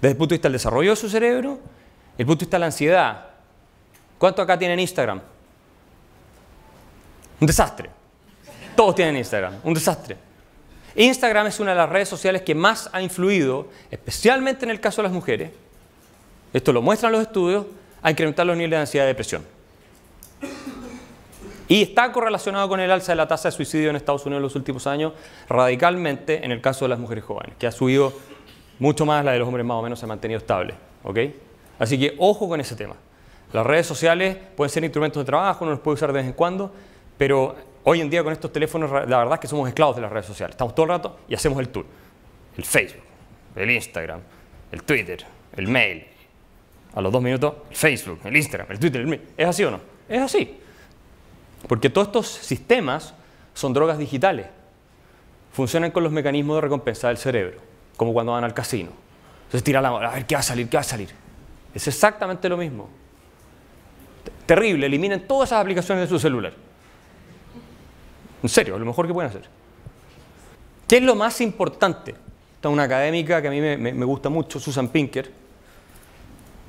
Desde el punto de vista del desarrollo de su cerebro, el punto de vista de la ansiedad. ¿Cuánto acá tienen Instagram? Un desastre. Todos tienen Instagram, un desastre. Instagram es una de las redes sociales que más ha influido, especialmente en el caso de las mujeres, esto lo muestran los estudios, a incrementar los niveles de ansiedad y depresión. Y está correlacionado con el alza de la tasa de suicidio en Estados Unidos en los últimos años, radicalmente en el caso de las mujeres jóvenes, que ha subido mucho más, la de los hombres más o menos se ha mantenido estable. Así que ojo con ese tema. Las redes sociales pueden ser instrumentos de trabajo, uno los puede usar de vez en cuando, pero Hoy en día con estos teléfonos, la verdad es que somos esclavos de las redes sociales. Estamos todo el rato y hacemos el tour. El Facebook, el Instagram, el Twitter, el mail. A los dos minutos, el Facebook, el Instagram, el Twitter, el. ¿Es así o no? Es así. Porque todos estos sistemas son drogas digitales. Funcionan con los mecanismos de recompensa del cerebro, como cuando van al casino. Entonces tira la mano, a ver qué va a salir, qué va a salir. Es exactamente lo mismo. Terrible, eliminen todas esas aplicaciones de su celular. En serio, lo mejor que pueden hacer. ¿Qué es lo más importante? Está una académica que a mí me, gusta mucho, Susan Pinker,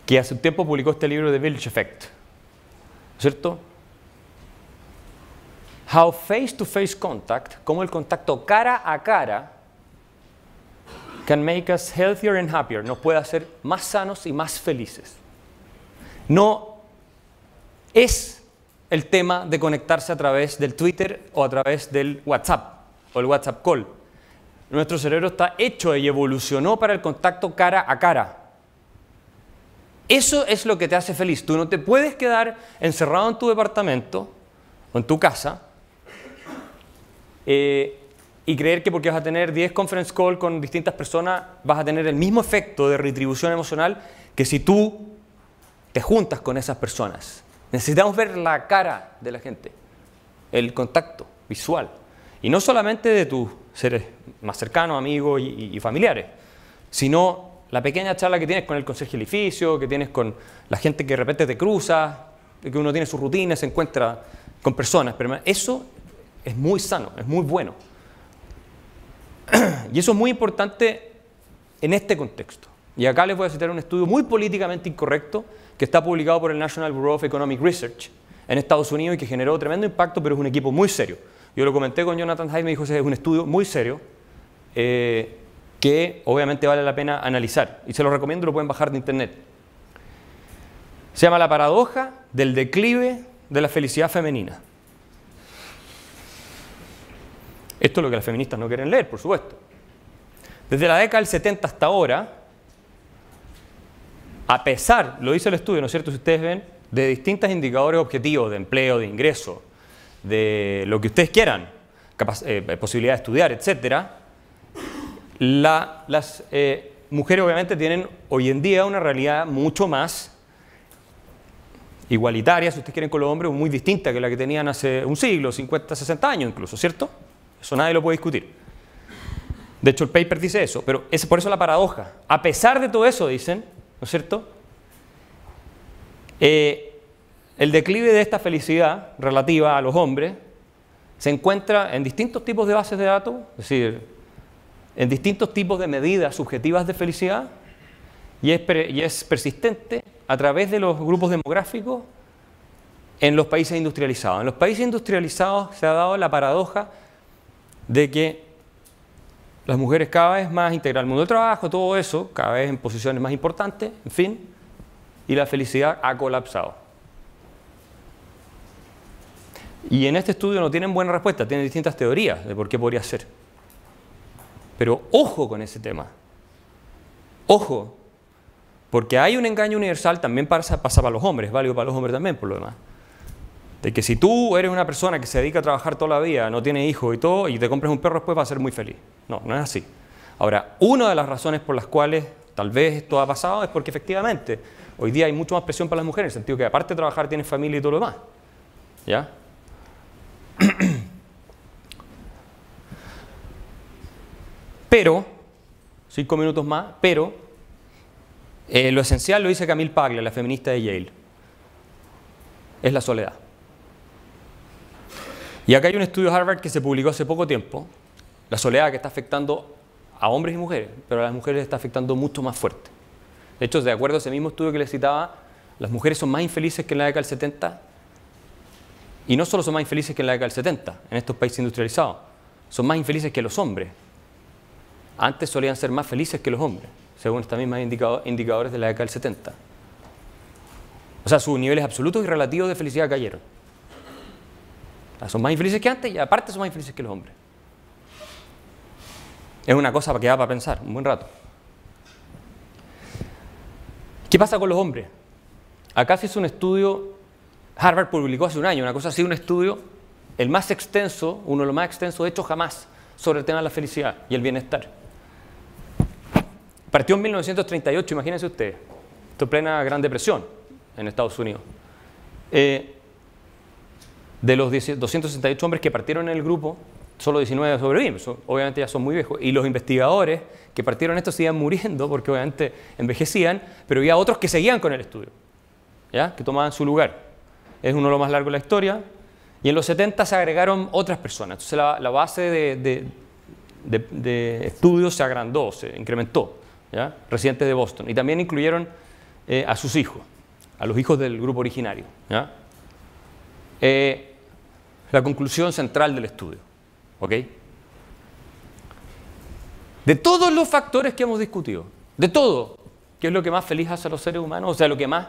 que hace un tiempo publicó este libro de Village Effect, ¿cierto? How face-to-face contact, cómo el contacto cara a cara can make us healthier and happier, nos puede hacer más sanos y más felices. No es el tema de conectarse a través del Twitter o a través del WhatsApp o el WhatsApp call. Nuestro cerebro está hecho y evolucionó para el contacto cara a cara. Eso es lo que te hace feliz. Tú no te puedes quedar encerrado en tu departamento o en tu casa eh, y creer que porque vas a tener 10 conference call con distintas personas vas a tener el mismo efecto de retribución emocional que si tú te juntas con esas personas. Necesitamos ver la cara de la gente, el contacto visual. Y no solamente de tus seres más cercanos, amigos y, familiares, sino la pequeña charla que tienes con el consejo del edificio, que tienes con la gente que de repente te cruza, que uno tiene su rutina, se encuentra con personas. Pero eso es muy sano, es muy bueno. Y eso es muy importante en este contexto. Y acá les voy a citar un estudio muy políticamente incorrecto que está publicado por el National Bureau of Economic Research en Estados Unidos y que generó tremendo impacto, pero es un equipo muy serio. Yo lo comenté con Jonathan Hyde, me dijo es un estudio muy serio eh, que obviamente vale la pena analizar. Y se lo recomiendo, lo pueden bajar de internet. Se llama La paradoja del declive de la felicidad femenina. Esto es lo que las feministas no quieren leer, por supuesto. Desde la década del 70 hasta ahora, a pesar, lo dice el estudio, ¿no es cierto? Si ustedes ven, de distintos indicadores objetivos de empleo, de ingreso, de lo que ustedes quieran, eh, posibilidad de estudiar, las eh, mujeres obviamente tienen hoy en día una realidad mucho más igualitaria, si ustedes quieren, con los hombres, muy distinta que la que tenían hace un siglo, 50, 60 años incluso, ¿cierto? Eso nadie lo puede discutir. De hecho, el paper dice eso, pero es por eso la paradoja. A pesar de todo eso, dicen, ¿no es cierto? Eh, el declive de esta felicidad relativa a los hombres se encuentra en distintos tipos de bases de datos, es decir, en distintos tipos de medidas subjetivas de felicidad y es, persistente a través de los grupos demográficos en los países industrializados. En los países industrializados se ha dado la paradoja de que las mujeres cada vez más integran el mundo del trabajo, todo eso, cada vez en posiciones más importantes, en fin, y la felicidad ha colapsado. Y en este estudio no tienen buena respuesta, tienen distintas teorías de por qué podría ser. Pero ojo con ese tema. Ojo, porque hay un engaño universal, también pasa, pasa para los hombres, válido para los hombres también por lo demás de que si tú eres una persona que se dedica a trabajar toda la vida, no tiene hijos y todo, y te compras un perro después, vas a ser muy feliz. No, no es así. Ahora, una de las razones por las cuales tal vez esto ha pasado es porque efectivamente hoy día hay mucho más presión para las mujeres, en el sentido que aparte de trabajar tienes familia y todo lo demás. ¿Ya? Pero, cinco minutos más, pero eh, lo esencial lo dice Camille Paglia, la feminista de Yale, es la soledad. Y acá hay un estudio de Harvard que se publicó hace poco tiempo, la soledad que está afectando a hombres y mujeres, pero a las mujeres está afectando mucho más fuerte. De hecho, de acuerdo a ese mismo estudio que les citaba, las mujeres son más infelices que en la década del 70 y no solo son más infelices que en la década del 70, en estos países industrializados, son más infelices que los hombres. Antes solían ser más felices que los hombres, según estos mismos indicadores de la década del 70. O sea, sus niveles absolutos y relativos de felicidad cayeron. Son más infelices que antes y aparte son más infelices que los hombres. Es una cosa que da para pensar un buen rato. ¿Qué pasa con los hombres? Acá se hizo un estudio, Harvard publicó hace un año, una cosa así, un estudio, el más extenso, uno de los más extensos hecho jamás, sobre el tema de la felicidad y el bienestar. Partió en 1938, imagínense ustedes, esto plena Gran Depresión en Estados Unidos. Eh, de los 268 hombres que partieron en el grupo, solo 19 sobreviven, obviamente ya son muy viejos. Y los investigadores que partieron esto seguían muriendo porque obviamente envejecían, pero había otros que seguían con el estudio, ¿ya? que tomaban su lugar. Es uno de los más largos de la historia. Y en los 70 se agregaron otras personas. Entonces la, base de, de, estudios se agrandó, se incrementó. ¿Ya? Residentes de Boston. Y también incluyeron eh, a sus hijos, a los hijos del grupo originario. Eh, la conclusión central del estudio. ¿ok? De todos los factores que hemos discutido, de todo, ¿qué es lo que más feliz hace a los seres humanos? O sea, lo que más,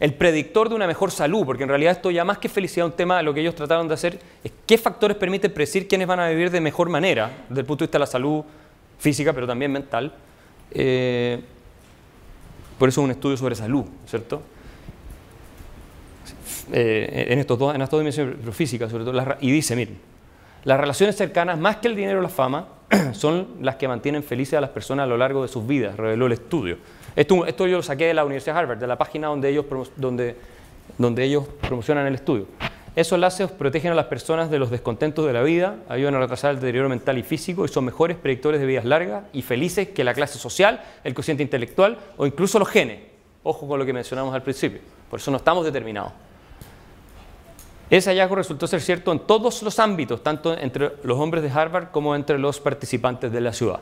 el predictor de una mejor salud, porque en realidad esto ya más que felicidad, un tema, lo que ellos trataron de hacer es qué factores permiten predecir quiénes van a vivir de mejor manera, desde el punto de vista de la salud física, pero también mental. Eh, por eso es un estudio sobre salud, ¿cierto? Eh, en, estos dos, en estas dos dimensiones, pero sobre todo, y dice, miren, las relaciones cercanas, más que el dinero o la fama, son las que mantienen felices a las personas a lo largo de sus vidas, reveló el estudio. Esto, esto yo lo saqué de la Universidad de Harvard, de la página donde ellos, donde, donde ellos promocionan el estudio. Esos lazos protegen a las personas de los descontentos de la vida, ayudan a retrasar el deterioro mental y físico y son mejores predictores de vidas largas y felices que la clase social, el cociente intelectual o incluso los genes. Ojo con lo que mencionamos al principio. Por eso no estamos determinados. Ese hallazgo resultó ser cierto en todos los ámbitos, tanto entre los hombres de Harvard como entre los participantes de la ciudad.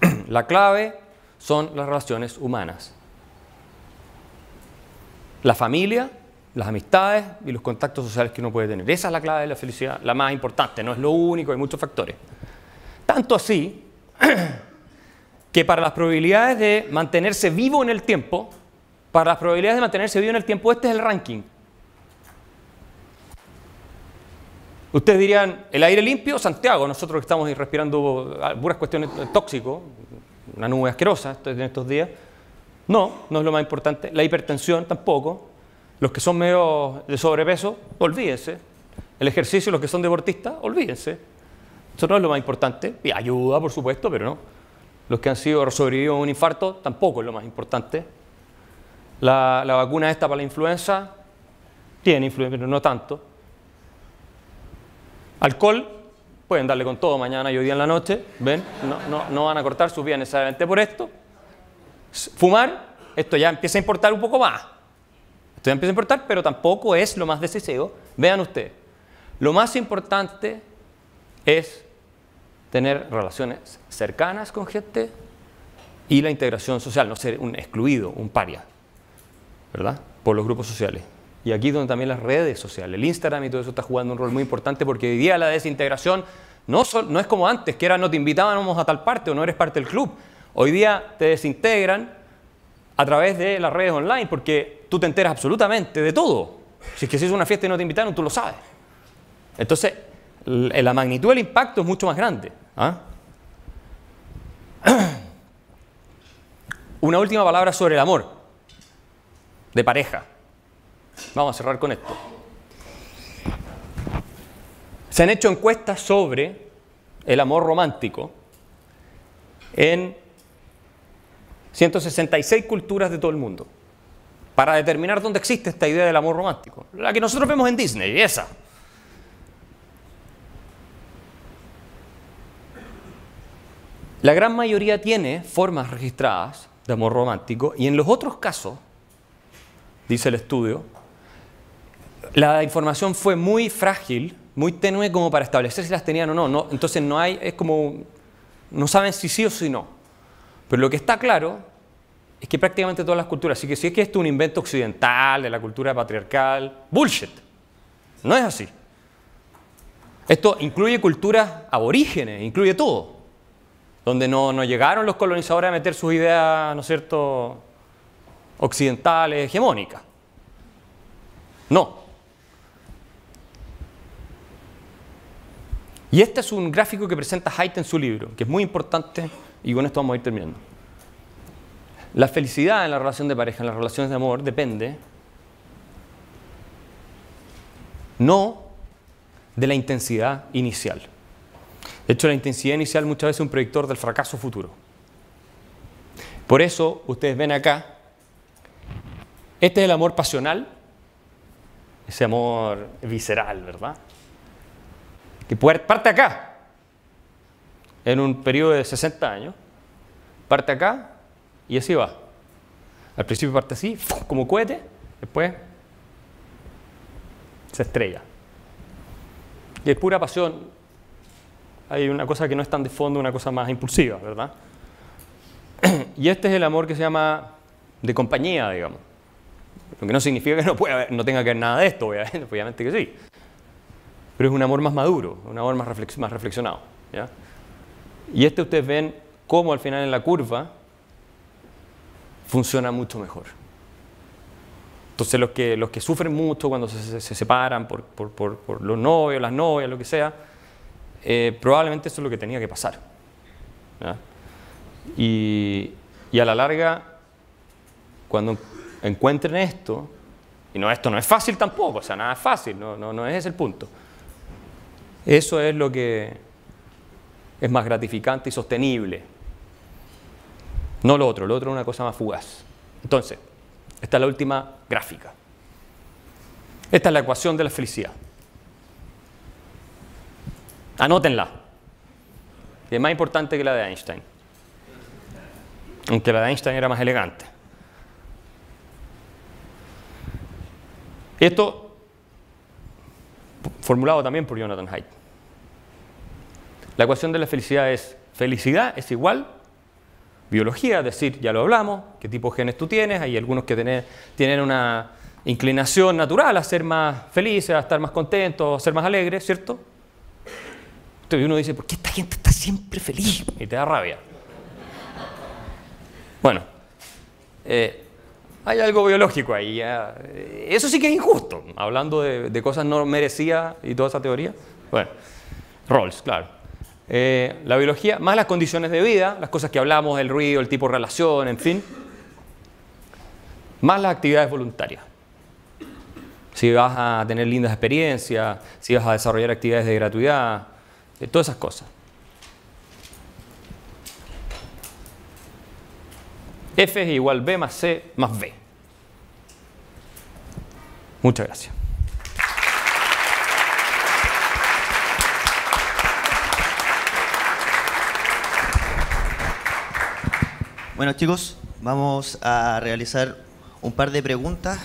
La clave son las relaciones humanas. La familia, las amistades y los contactos sociales que uno puede tener. Esa es la clave de la felicidad, la más importante, no es lo único, hay muchos factores. Tanto así que para las probabilidades de mantenerse vivo en el tiempo, para las probabilidades de mantenerse vivo en el tiempo, este es el ranking. Ustedes dirían, el aire limpio, Santiago, nosotros que estamos respirando puras cuestiones tóxicas, una nube asquerosa en estos días. No, no es lo más importante. La hipertensión tampoco. Los que son medio de sobrepeso, olvídense. El ejercicio, los que son deportistas, olvídense. Eso no es lo más importante. Y ayuda, por supuesto, pero no. Los que han sido sobrevividos a un infarto, tampoco es lo más importante. La, la vacuna esta para la influenza, tiene influencia, pero no tanto. Alcohol, pueden darle con todo mañana y hoy día en la noche, ¿ven? No, van a cortar sus vidas necesariamente por esto. Fumar, esto ya empieza a importar un poco más. Ya empieza a importar, pero tampoco es lo más decisivo. Vean ustedes, lo más importante es tener relaciones cercanas con gente y la integración social, no ser un excluido, un paria, ¿verdad? Por los grupos sociales. Y aquí donde también las redes sociales, el Instagram y todo eso está jugando un rol muy importante porque hoy día la desintegración no, no es como antes, que era no te invitábamos a tal parte o no eres parte del club. Hoy día te desintegran a través de las redes online porque tú te enteras absolutamente de todo. Si es que si es una fiesta y no te invitaron, tú lo sabes. Entonces, la magnitud del impacto es mucho más grande. ¿ah? Una última palabra sobre el amor de pareja. Vamos a cerrar con esto. Se han hecho encuestas sobre el amor romántico en 166 culturas de todo el mundo para determinar dónde existe esta idea del amor romántico. La que nosotros vemos en Disney, esa. La gran mayoría tiene formas registradas de amor romántico y en los otros casos, dice el estudio, la información fue muy frágil, muy tenue como para establecer si las tenían o no. no. Entonces no hay, es como, no saben si sí o si no. Pero lo que está claro es que prácticamente todas las culturas, así que si es que esto es un invento occidental de la cultura patriarcal, bullshit. No es así. Esto incluye culturas aborígenes, incluye todo. Donde no, no llegaron los colonizadores a meter sus ideas, ¿no es cierto?, occidentales, hegemónicas. No. Y este es un gráfico que presenta Haidt en su libro, que es muy importante y con esto vamos a ir terminando. La felicidad en la relación de pareja, en las relaciones de amor, depende no de la intensidad inicial. De hecho, la intensidad inicial muchas veces es un predictor del fracaso futuro. Por eso, ustedes ven acá, este es el amor pasional, ese amor visceral, ¿verdad? que parte acá, en un periodo de 60 años, parte acá y así va. Al principio parte así, como cohete, después se estrella. Y es pura pasión. Hay una cosa que no es tan de fondo, una cosa más impulsiva, ¿verdad? Y este es el amor que se llama de compañía, digamos. Lo que no significa que no, pueda no tenga que ver nada de esto, obviamente, que sí. Pero es un amor más maduro, un amor más, reflexionado. Y este ustedes ven cómo al final en la curva funciona mucho mejor. Entonces los que, los que sufren mucho cuando se, separan por, los novios, las novias, lo que sea, eh, probablemente eso es lo que tenía que pasar. Y, y, a la larga, cuando encuentren esto, y no, esto no es fácil tampoco, o sea, nada es fácil, no, no, no es ese el punto. Eso es lo que es más gratificante y sostenible. No lo otro, lo otro es una cosa más fugaz. Entonces, esta es la última gráfica. Esta es la ecuación de la felicidad. Anótenla. es más importante que la de Einstein. Aunque la de Einstein era más elegante. Esto formulado también por Jonathan Haidt. La ecuación de la felicidad es felicidad es igual biología, es decir, ya lo hablamos, qué tipo de genes tú tienes, hay algunos que tienen una inclinación natural a ser más felices, a estar más contentos, a ser más alegres, ¿cierto? Entonces uno dice, ¿por qué esta gente está siempre feliz? Y te da rabia. Bueno, eh, hay algo biológico ahí. Eso sí que es injusto, hablando de, de cosas no merecidas y toda esa teoría. Bueno, Rawls, claro. Eh, la biología, más las condiciones de vida, las cosas que hablamos, el ruido, el tipo de relación, en fin, más las actividades voluntarias. Si vas a tener lindas experiencias, si vas a desarrollar actividades de gratuidad, eh, todas esas cosas. F es igual B más C más B. Muchas gracias. Bueno chicos, vamos a realizar un par de preguntas.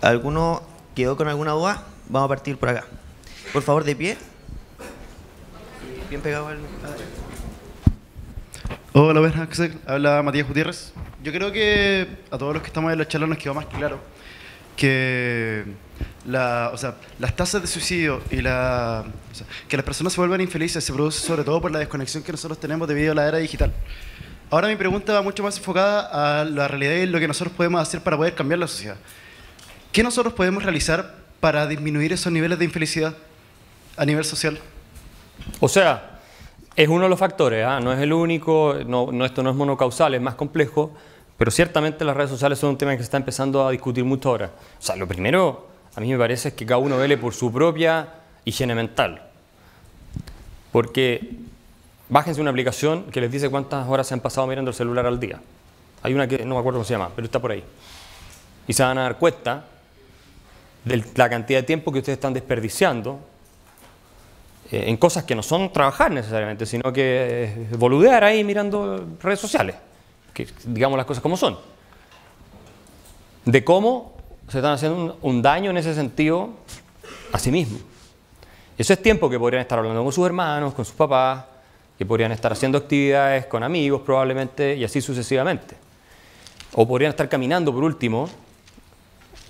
¿Alguno quedó con alguna duda? Vamos a partir por acá. Por favor, de pie. Bien pegado al... Hola, buenas, Axel. Habla Matías Gutiérrez. Yo creo que a todos los que estamos en la charla nos quedó más claro que la, o sea, las tasas de suicidio y la, que las personas se vuelvan infelices se produce sobre todo por la desconexión que nosotros tenemos debido a la era digital. Ahora mi pregunta va mucho más enfocada a la realidad y lo que nosotros podemos hacer para poder cambiar la sociedad. ¿Qué nosotros podemos realizar para disminuir esos niveles de infelicidad a nivel social? O sea, es uno de los factores, ¿ah? no es el único, no, esto no es monocausal, es más complejo, pero ciertamente las redes sociales son un tema que se está empezando a discutir mucho ahora. O sea, lo primero, a mí me parece, es que cada uno vele por su propia higiene mental. Porque bájense una aplicación que les dice cuántas horas se han pasado mirando el celular al día. Hay una que no me acuerdo cómo se llama, pero está por ahí. Y se van a dar cuenta de la cantidad de tiempo que ustedes están desperdiciando eh, en cosas que no son trabajar necesariamente, sino que boludear ahí mirando redes sociales, que digamos las cosas como son. De cómo se están haciendo un daño en ese sentido a sí mismos. Eso es tiempo que podrían estar hablando con sus hermanos, con sus papás, que podrían estar haciendo actividades con amigos probablemente y así sucesivamente. O podrían estar caminando por último,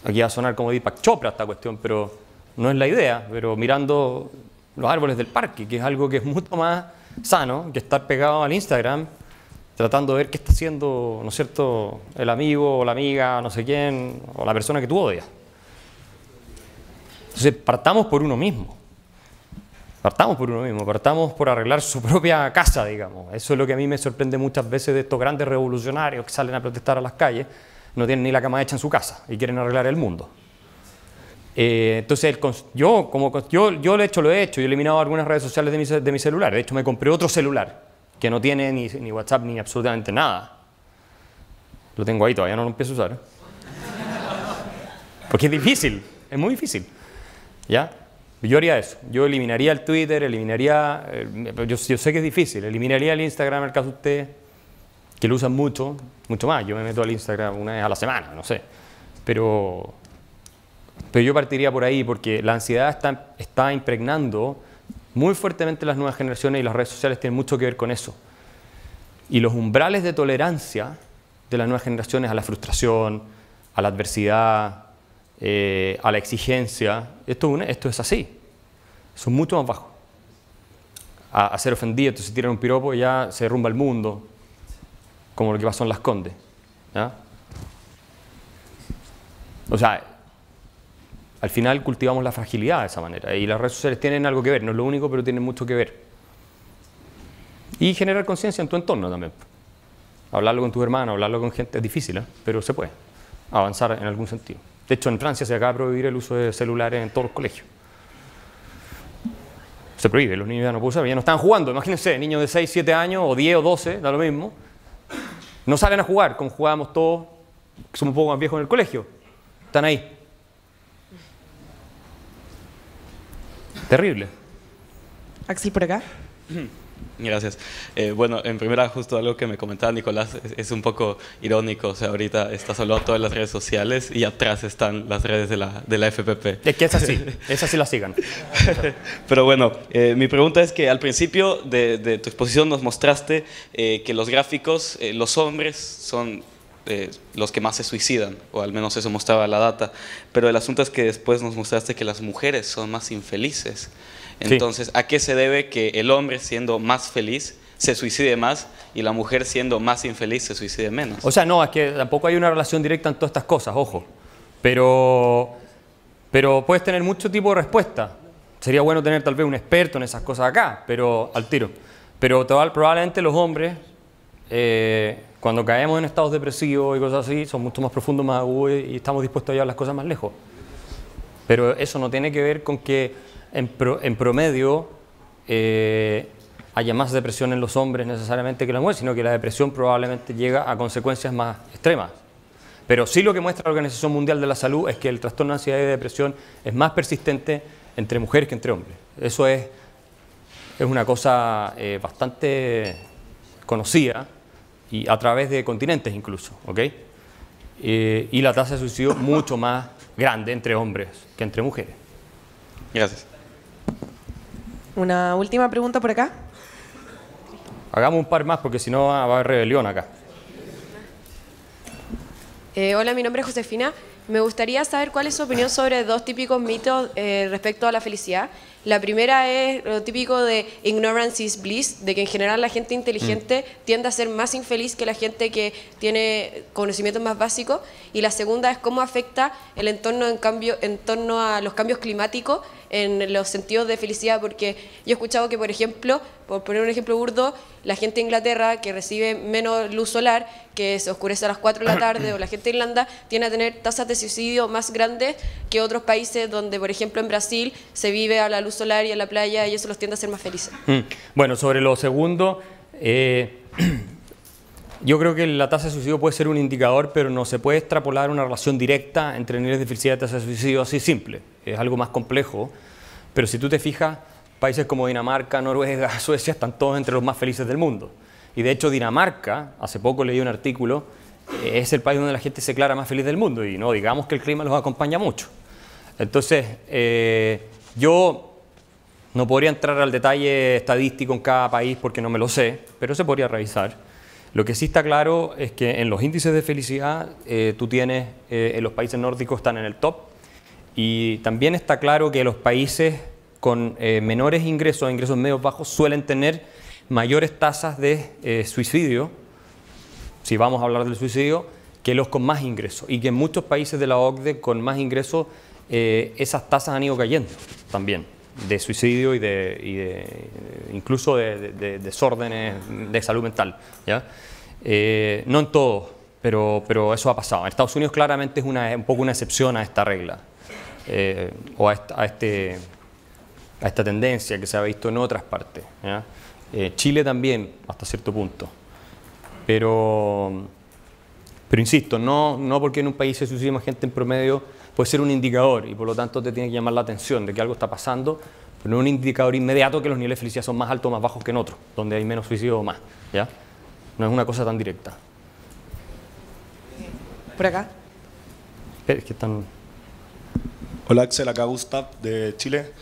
aquí va a sonar como Deepak Chopra esta cuestión, pero no es la idea, pero mirando los árboles del parque, que es algo que es mucho más sano que estar pegado al Instagram tratando de ver qué está haciendo, ¿no es cierto?, el amigo o la amiga, no sé quién, o la persona que tú odias. Entonces, partamos por uno mismo. Partamos por uno mismo, partamos por arreglar su propia casa, digamos. Eso es lo que a mí me sorprende muchas veces de estos grandes revolucionarios que salen a protestar a las calles, no tienen ni la cama hecha en su casa y quieren arreglar el mundo. Eh, entonces, yo, como, yo, yo lo he hecho, lo he hecho, yo he eliminado algunas redes sociales de mi, de mi celular. De hecho, me compré otro celular que no tiene ni, ni WhatsApp ni absolutamente nada. Lo tengo ahí, todavía no lo empiezo a usar. Porque es difícil, es muy difícil. ¿Ya? Yo haría eso. Yo eliminaría el Twitter, eliminaría. Eh, yo, sé que es difícil. Eliminaría el Instagram, el caso de usted, que lo usan mucho, mucho más. Yo me meto al Instagram una vez a la semana, no sé. Pero, pero yo partiría por ahí porque la ansiedad está, está impregnando muy fuertemente las nuevas generaciones y las redes sociales tienen mucho que ver con eso. Y los umbrales de tolerancia de las nuevas generaciones a la frustración, a la adversidad, eh, a la exigencia. Esto, esto es así. Son mucho más bajos. A, ser ofendido, entonces tiran un piropo ya se derrumba el mundo, como lo que pasó en Las Condes. O sea, al final cultivamos la fragilidad de esa manera. Y las redes sociales tienen algo que ver, no es lo único, pero tienen mucho que ver. Y generar conciencia en tu entorno también. Hablarlo con tus hermanos, hablarlo con gente es difícil, ¿eh? pero se puede avanzar en algún sentido. De hecho, en Francia se acaba de prohibir el uso de celulares en todos los colegios. Se prohíbe, los niños ya no pueden usar, ya no están jugando. Imagínense, niños de 6, 7 años, o 10 o 12, da lo mismo. No salen a jugar como jugábamos todos, que somos un poco más viejos en el colegio. Están ahí. Terrible. Axel, por acá. Gracias. Eh, bueno, en primera, justo algo que me comentaba Nicolás, es, un poco irónico. O sea, ahorita está solo todas las redes sociales y atrás están las redes de la, de la FPP. Es que es así, es así la sigan. Pero bueno, eh, mi pregunta es que al principio de, tu exposición nos mostraste eh, que los gráficos, los hombres son los que más se suicidan, o al menos eso mostraba la data. Pero el asunto es que después nos mostraste que las mujeres son más infelices. Entonces, ¿a qué se debe que el hombre siendo más feliz se suicide más y la mujer siendo más infeliz se suicide menos? O sea, no, es que tampoco hay una relación directa en todas estas cosas, ojo. Pero, pero puedes tener mucho tipo de respuesta. Sería bueno tener tal vez un experto en esas cosas acá, pero al tiro. Pero probablemente los hombres, eh, cuando caemos en estados depresivos y cosas así, son mucho más profundos, más agudos y estamos dispuestos a llevar las cosas más lejos. Pero eso no tiene que ver con que en, promedio eh, haya más depresión en los hombres necesariamente que en las mujeres, sino que la depresión probablemente llega a consecuencias más extremas. Pero sí lo que muestra la Organización Mundial de la Salud es que el trastorno de ansiedad y depresión es más persistente entre mujeres que entre hombres. Eso es, es una cosa eh, bastante conocida y a través de continentes incluso, ¿ok? Eh, y la tasa de suicidio mucho más grande entre hombres que entre mujeres. Gracias. Una última pregunta por acá. Hagamos un par más porque si no va a haber rebelión acá. Eh, hola, mi nombre es Josefina. Me gustaría saber cuál es su opinión sobre dos típicos mitos eh, respecto a la felicidad. La primera es lo típico de ignorance is bliss, de que en general la gente inteligente mm. tiende a ser más infeliz que la gente que tiene conocimientos más básicos. Y la segunda es cómo afecta el entorno en, cambio, en torno a los cambios climáticos en los sentidos de felicidad, porque yo he escuchado que, por ejemplo, por poner un ejemplo burdo, la gente de Inglaterra que recibe menos luz solar, que se oscurece a las 4 de la tarde, o la gente de Irlanda, tiene a tener tasas de suicidio más grandes que otros países donde, por ejemplo, en Brasil se vive a la luz solar y a la playa y eso los tiende a ser más felices. Mm. Bueno, sobre lo segundo, eh, yo creo que la tasa de suicidio puede ser un indicador, pero no se puede extrapolar una relación directa entre niveles de felicidad y tasa de suicidio así simple es algo más complejo, pero si tú te fijas, países como Dinamarca, Noruega, Suecia están todos entre los más felices del mundo. Y de hecho Dinamarca, hace poco leí un artículo, eh, es el país donde la gente se declara más feliz del mundo y no digamos que el clima los acompaña mucho. Entonces, eh, yo no podría entrar al detalle estadístico en cada país porque no me lo sé, pero se podría revisar. Lo que sí está claro es que en los índices de felicidad eh, tú tienes, en los países nórdicos están en el top, y también está claro que los países con eh, menores ingresos, ingresos medios bajos, suelen tener mayores tasas de eh, suicidio, si vamos a hablar del suicidio, que los con más ingresos. Y que en muchos países de la OCDE con más ingresos eh, esas tasas han ido cayendo también, de suicidio y de, incluso de, desórdenes de salud mental. ¿ya? no en todo, pero, pero eso ha pasado. En Estados Unidos claramente es una, un poco una excepción a esta regla. Eh, o a esta, este, a esta tendencia que se ha visto en otras partes. Eh, Chile también, hasta cierto punto. Pero, pero insisto, no, no porque en un país se suicide más gente en promedio puede ser un indicador y por lo tanto te tiene que llamar la atención de que algo está pasando, pero no un indicador inmediato que los niveles de felicidad son más altos o más bajos que en otros, donde hay menos suicidio o más. ¿ya? No es una cosa tan directa. ¿Por acá? Es que están... Hola Axel, acá Gustav de Chile.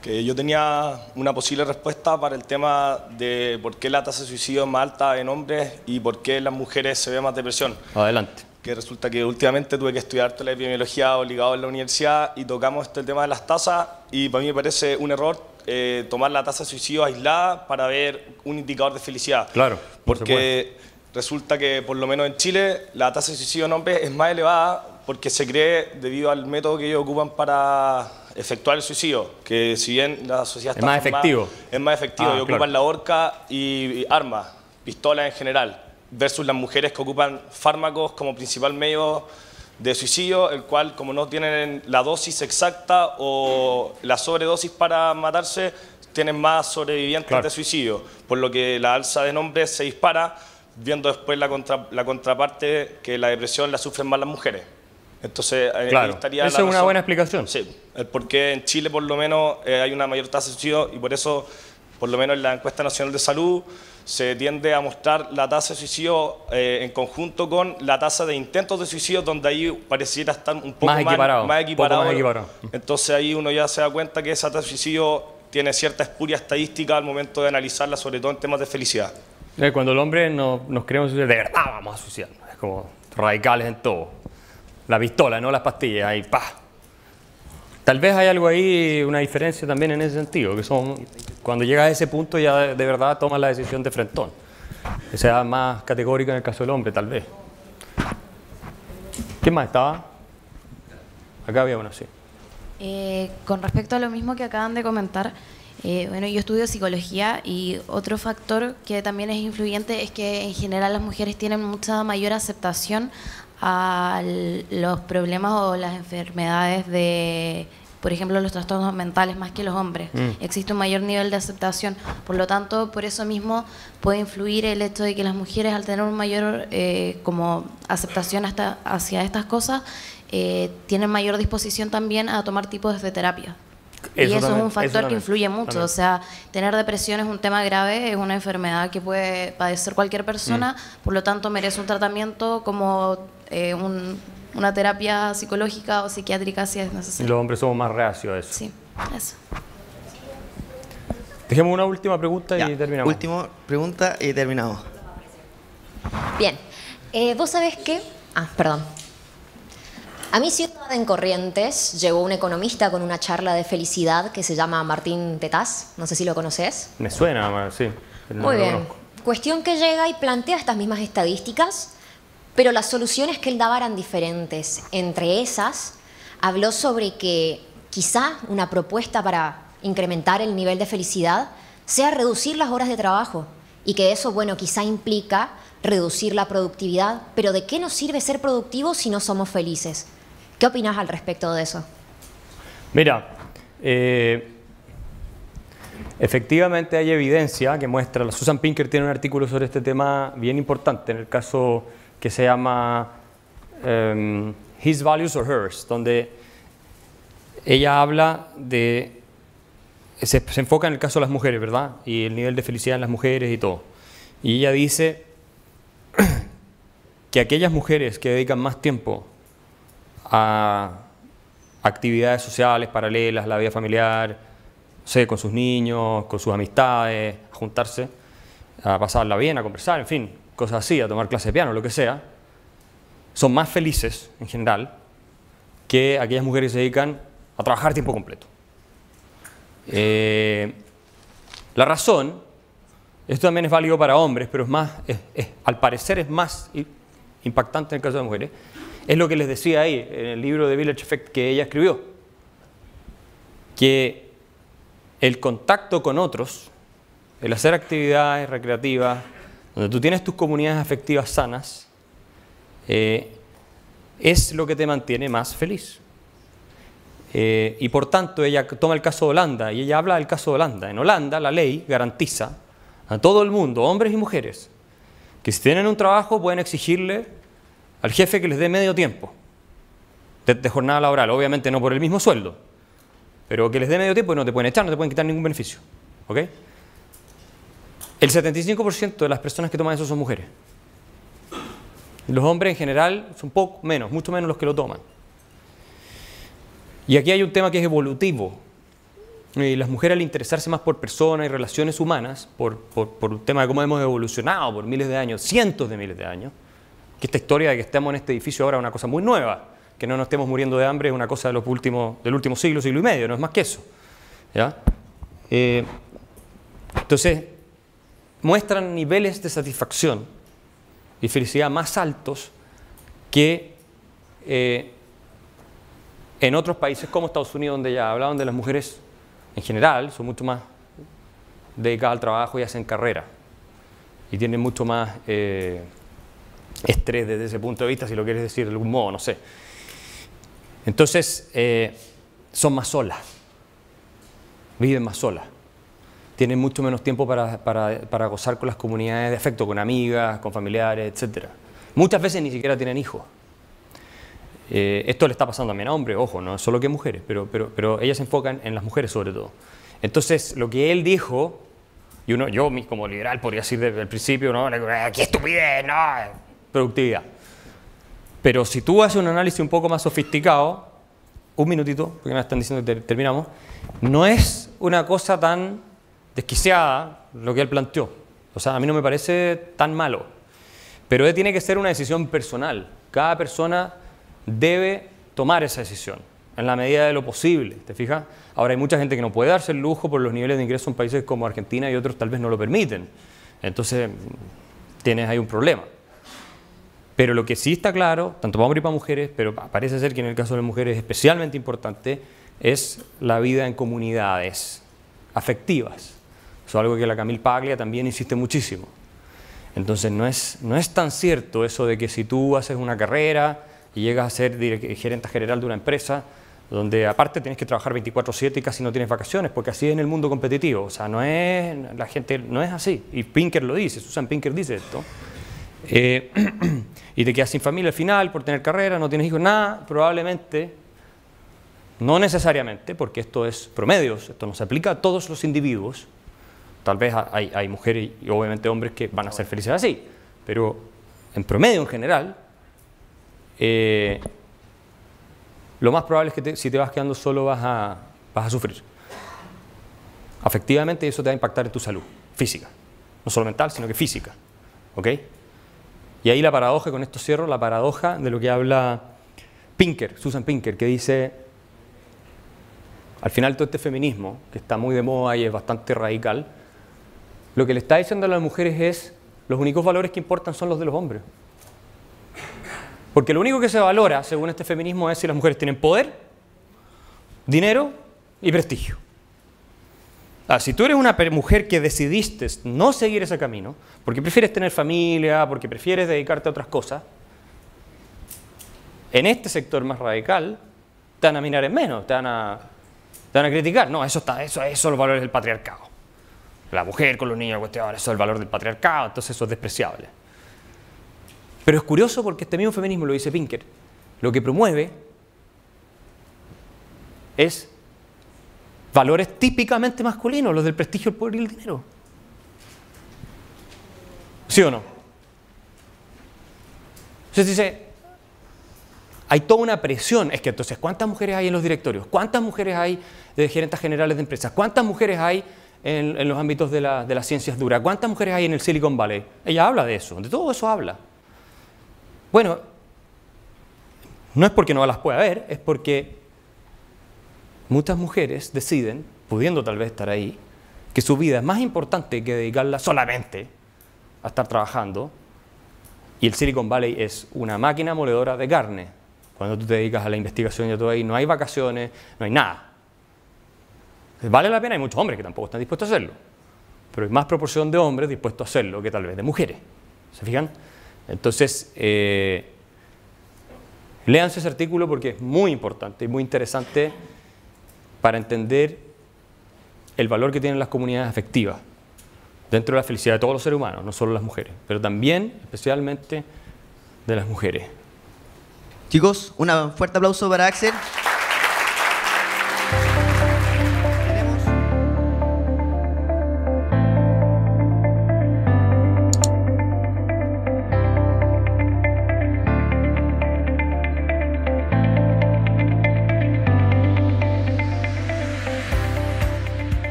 Que yo tenía una posible respuesta para el tema de por qué la tasa de suicidio es más alta en hombres y por qué en las mujeres se ve más depresión. Adelante. Que resulta que últimamente tuve que estudiar toda la epidemiología obligado en la universidad y tocamos este tema de las tasas y para mí me parece un error eh, tomar la tasa de suicidio aislada para ver un indicador de felicidad. Claro, por Porque resulta que por lo menos en Chile la tasa de suicidio en hombres es más elevada porque se cree debido al método que ellos ocupan para efectuar el suicidio, que si bien la sociedad Es está más formada- efectivo. es más efectivo Ah, y claro. ocupan la horca y, y armas, pistolas en general, versus las mujeres que ocupan fármacos como principal medio de suicidio, el cual como no tienen la dosis exacta o la sobredosis para matarse, tienen más sobrevivientes Claro. de suicidio, por lo que la alza de nombres se dispara, viendo después la, contra- la contraparte que la depresión la sufren más las mujeres. Entonces, eh, Claro, estaría esa es una buena explicación. Sí, el por qué en Chile por lo menos eh, hay una mayor tasa de suicidio y por eso, por lo menos en la encuesta nacional de salud, se tiende a mostrar la tasa de suicidio eh, en conjunto con la tasa de intentos de suicidio, donde ahí pareciera estar un poco Más equiparado, más un poco equiparado. más equiparado. Entonces ahí uno ya se da cuenta que esa tasa de suicidio tiene cierta espuria estadística al momento de analizarla, sobre todo en temas de felicidad. Eh, Cuando el hombre no- nos queremos suicidar, de verdad vamos a suicidarnos. Es como radicales en todo. La pistola, no las pastillas, ahí, pa. Tal vez hay algo ahí, una diferencia también en ese sentido, que son, cuando llega a ese punto ya de, verdad toman la decisión de frentón. Que sea más categórica en el caso del hombre, tal vez. ¿Quién más estaba? Acá había uno, sí. Eh, con respecto a lo mismo que acaban de comentar, eh, bueno, yo estudio psicología y otro factor que también es influyente es que en general las mujeres tienen mucha mayor aceptación a los problemas o las enfermedades de, por ejemplo, los trastornos mentales más que los hombres. Mm. Existe un mayor nivel de aceptación. Por lo tanto, por eso mismo puede influir el hecho de que las mujeres al tener un mayor eh, como aceptación hasta, hacia estas cosas, eh, tienen mayor disposición también a tomar tipos de terapia. y Eso también, es un eso factor que influye mucho. también. O sea, tener depresión es un tema grave, es una enfermedad que puede padecer cualquier persona, Mm. por lo tanto merece un tratamiento como eh, un- una terapia psicológica o psiquiátrica si es Y necesario. los hombres somos más reacios a eso. Sí, eso. Dejemos una última pregunta y terminamos. Última pregunta y terminamos. Bien. Eh, ¿Vos sabés qué? Ah, perdón. A mi ciudad en Corrientes llegó un economista con una charla de felicidad que se llama Martín Tetaz. No sé si lo conoces. Me suena, sí. no Muy bien. conozco. Cuestión que llega y plantea estas mismas estadísticas, pero las soluciones que él daba eran diferentes. Entre esas, habló sobre que quizá una propuesta para incrementar el nivel de felicidad sea reducir las horas de trabajo y que eso, bueno, quizá implica reducir la productividad, pero ¿de qué nos sirve ser productivos si no somos felices? ¿Qué opinas al respecto de eso? Mira, eh, efectivamente hay evidencia que muestra, Susan Pinker tiene un artículo sobre este tema bien importante, en el caso que se llama em, His Values or Hers, donde ella habla de, se, se enfoca en el caso de las mujeres, ¿verdad? Y el nivel de felicidad en las mujeres y todo. Y ella dice que aquellas mujeres que dedican más tiempo a actividades sociales paralelas, la vida familiar, sé, con sus niños, con sus amistades, a juntarse, a pasarla bien, a conversar, en fin, cosas así, a tomar clases de piano, lo que sea, son más felices en general que aquellas mujeres que se dedican a trabajar tiempo completo. Eh, la razón, esto también es válido para hombres, pero es más, al parecer es más impactante en el caso de mujeres, es lo que les decía ahí, en el libro de Village Effect que ella escribió, que el contacto con otros, el hacer actividades recreativas, donde tú tienes tus comunidades afectivas sanas, eh, es lo que te mantiene más feliz. Eh, y por tanto, ella toma el caso de Holanda y ella habla del caso de Holanda. En Holanda, la ley garantiza a todo el mundo, hombres y mujeres, que si tienen un trabajo pueden exigirle al jefe que les dé medio tiempo de, de jornada laboral. Obviamente no por el mismo sueldo, pero que les dé medio tiempo y no te pueden echar, no te pueden quitar ningún beneficio. ¿ok? El 75% de las personas que toman eso son mujeres. Los hombres en general son poco menos, mucho menos los que lo toman. Y aquí hay un tema que es evolutivo. Y las mujeres al interesarse más por personas y relaciones humanas, por, por, por un tema de cómo hemos evolucionado por miles de años, cientos de miles de años, que esta historia de que estemos en este edificio ahora es una cosa muy nueva, que no nos estemos muriendo de hambre es una cosa de los últimos, del último siglo, siglo y medio, no es más que eso. ¿ya? Eh, entonces, muestran niveles de satisfacción y felicidad más altos que eh, en otros países como Estados Unidos, donde ya hablaban de las mujeres en general, son mucho más dedicadas al trabajo y hacen carrera. Y tienen mucho más eh, estrés desde ese punto de vista, si lo quieres decir de algún modo, no sé. Entonces, eh, son más solas, viven más solas, tienen mucho menos tiempo para, para, para, gozar con las comunidades de afecto, con amigas, con familiares, etc. Muchas veces ni siquiera tienen hijos. Eh, esto le está pasando también a hombres, ojo, no solo que mujeres, pero, pero, pero ellas se enfocan en las mujeres sobre todo. Entonces, lo que él dijo, y uno, yo como liberal podría decir desde el principio, no, qué estupidez, no, productividad. Pero si tú haces un análisis un poco más sofisticado, un minutito, porque me están diciendo que terminamos, no es una cosa tan desquiciada lo que él planteó. O sea, a mí no me parece tan malo. Pero tiene que ser una decisión personal. Cada persona debe tomar esa decisión en la medida de lo posible, ¿te fijas? Ahora hay mucha gente que no puede darse el lujo por los niveles de ingreso en países como Argentina y otros tal vez no lo permiten. Entonces, tienes ahí un problema. Pero lo que sí está claro, tanto para hombres y para mujeres, pero parece ser que en el caso de las mujeres es especialmente importante, es la vida en comunidades afectivas. Eso es algo que la Camille Paglia también insiste muchísimo. Entonces no es, no es tan cierto eso de que si tú haces una carrera y llegas a ser gerente general de una empresa, donde aparte tienes que trabajar 24/7 y casi no tienes vacaciones, porque así es en el mundo competitivo. O sea, no es, la gente no es así. Y Pinker lo dice, Susan Pinker dice esto. Eh, y te quedas sin familia al final por tener carrera, no tienes hijos, nada, probablemente, no necesariamente, porque esto es promedios, esto no se aplica a todos los individuos. Tal vez hay, hay mujeres y obviamente hombres que van a ser felices así, pero en promedio en general, eh, lo más probable es que te, si te vas quedando solo vas a, vas a sufrir. Afectivamente eso te va a impactar en tu salud física, no solo mental, sino que física. ¿Ok? Y ahí la paradoja, con esto cierro, la paradoja de lo que habla Pinker, Susan Pinker, que dice, al final todo este feminismo, que está muy de moda y es bastante radical, lo que le está diciendo a las mujeres es, los únicos valores que importan son los de los hombres. Porque lo único que se valora, según este feminismo, es si las mujeres tienen poder, dinero y prestigio. Ah, si tú eres una mujer que decidiste no seguir ese camino, porque prefieres tener familia, porque prefieres dedicarte a otras cosas, en este sector más radical te van a mirar en menos, te van a, criticar. No, eso, está, eso, eso son los valores del patriarcado. La mujer con los niños, cuestión, eso es el valor del patriarcado, entonces eso es despreciable. Pero es curioso porque este mismo feminismo, lo dice Pinker, lo que promueve es valores típicamente masculinos, los del prestigio, el poder y el dinero. ¿Sí o no? Entonces dice, hay toda una presión. Es que entonces, ¿cuántas mujeres hay en los directorios? ¿Cuántas mujeres hay de gerentes generales de empresas? ¿Cuántas mujeres hay en, los ámbitos de, la, de las ciencias duras? ¿Cuántas mujeres hay en el Silicon Valley? Ella habla de eso, de todo eso habla. Bueno, no es porque no las pueda ver, es porque muchas mujeres deciden, pudiendo tal vez estar ahí, que su vida es más importante que dedicarla solamente a estar trabajando. Y el Silicon Valley es una máquina moledora de carne. Cuando tú te dedicas a la investigación y todo ahí, no hay vacaciones, no hay nada. Vale la pena, hay muchos hombres que tampoco están dispuestos a hacerlo. Pero hay más proporción de hombres dispuestos a hacerlo que tal vez de mujeres. ¿Se fijan? Entonces, eh, ese artículo porque es muy importante y muy interesante para entender el valor que tienen las comunidades afectivas dentro de la felicidad de todos los seres humanos, no solo las mujeres, pero también, especialmente, de las mujeres. Chicos, un fuerte aplauso para Axel.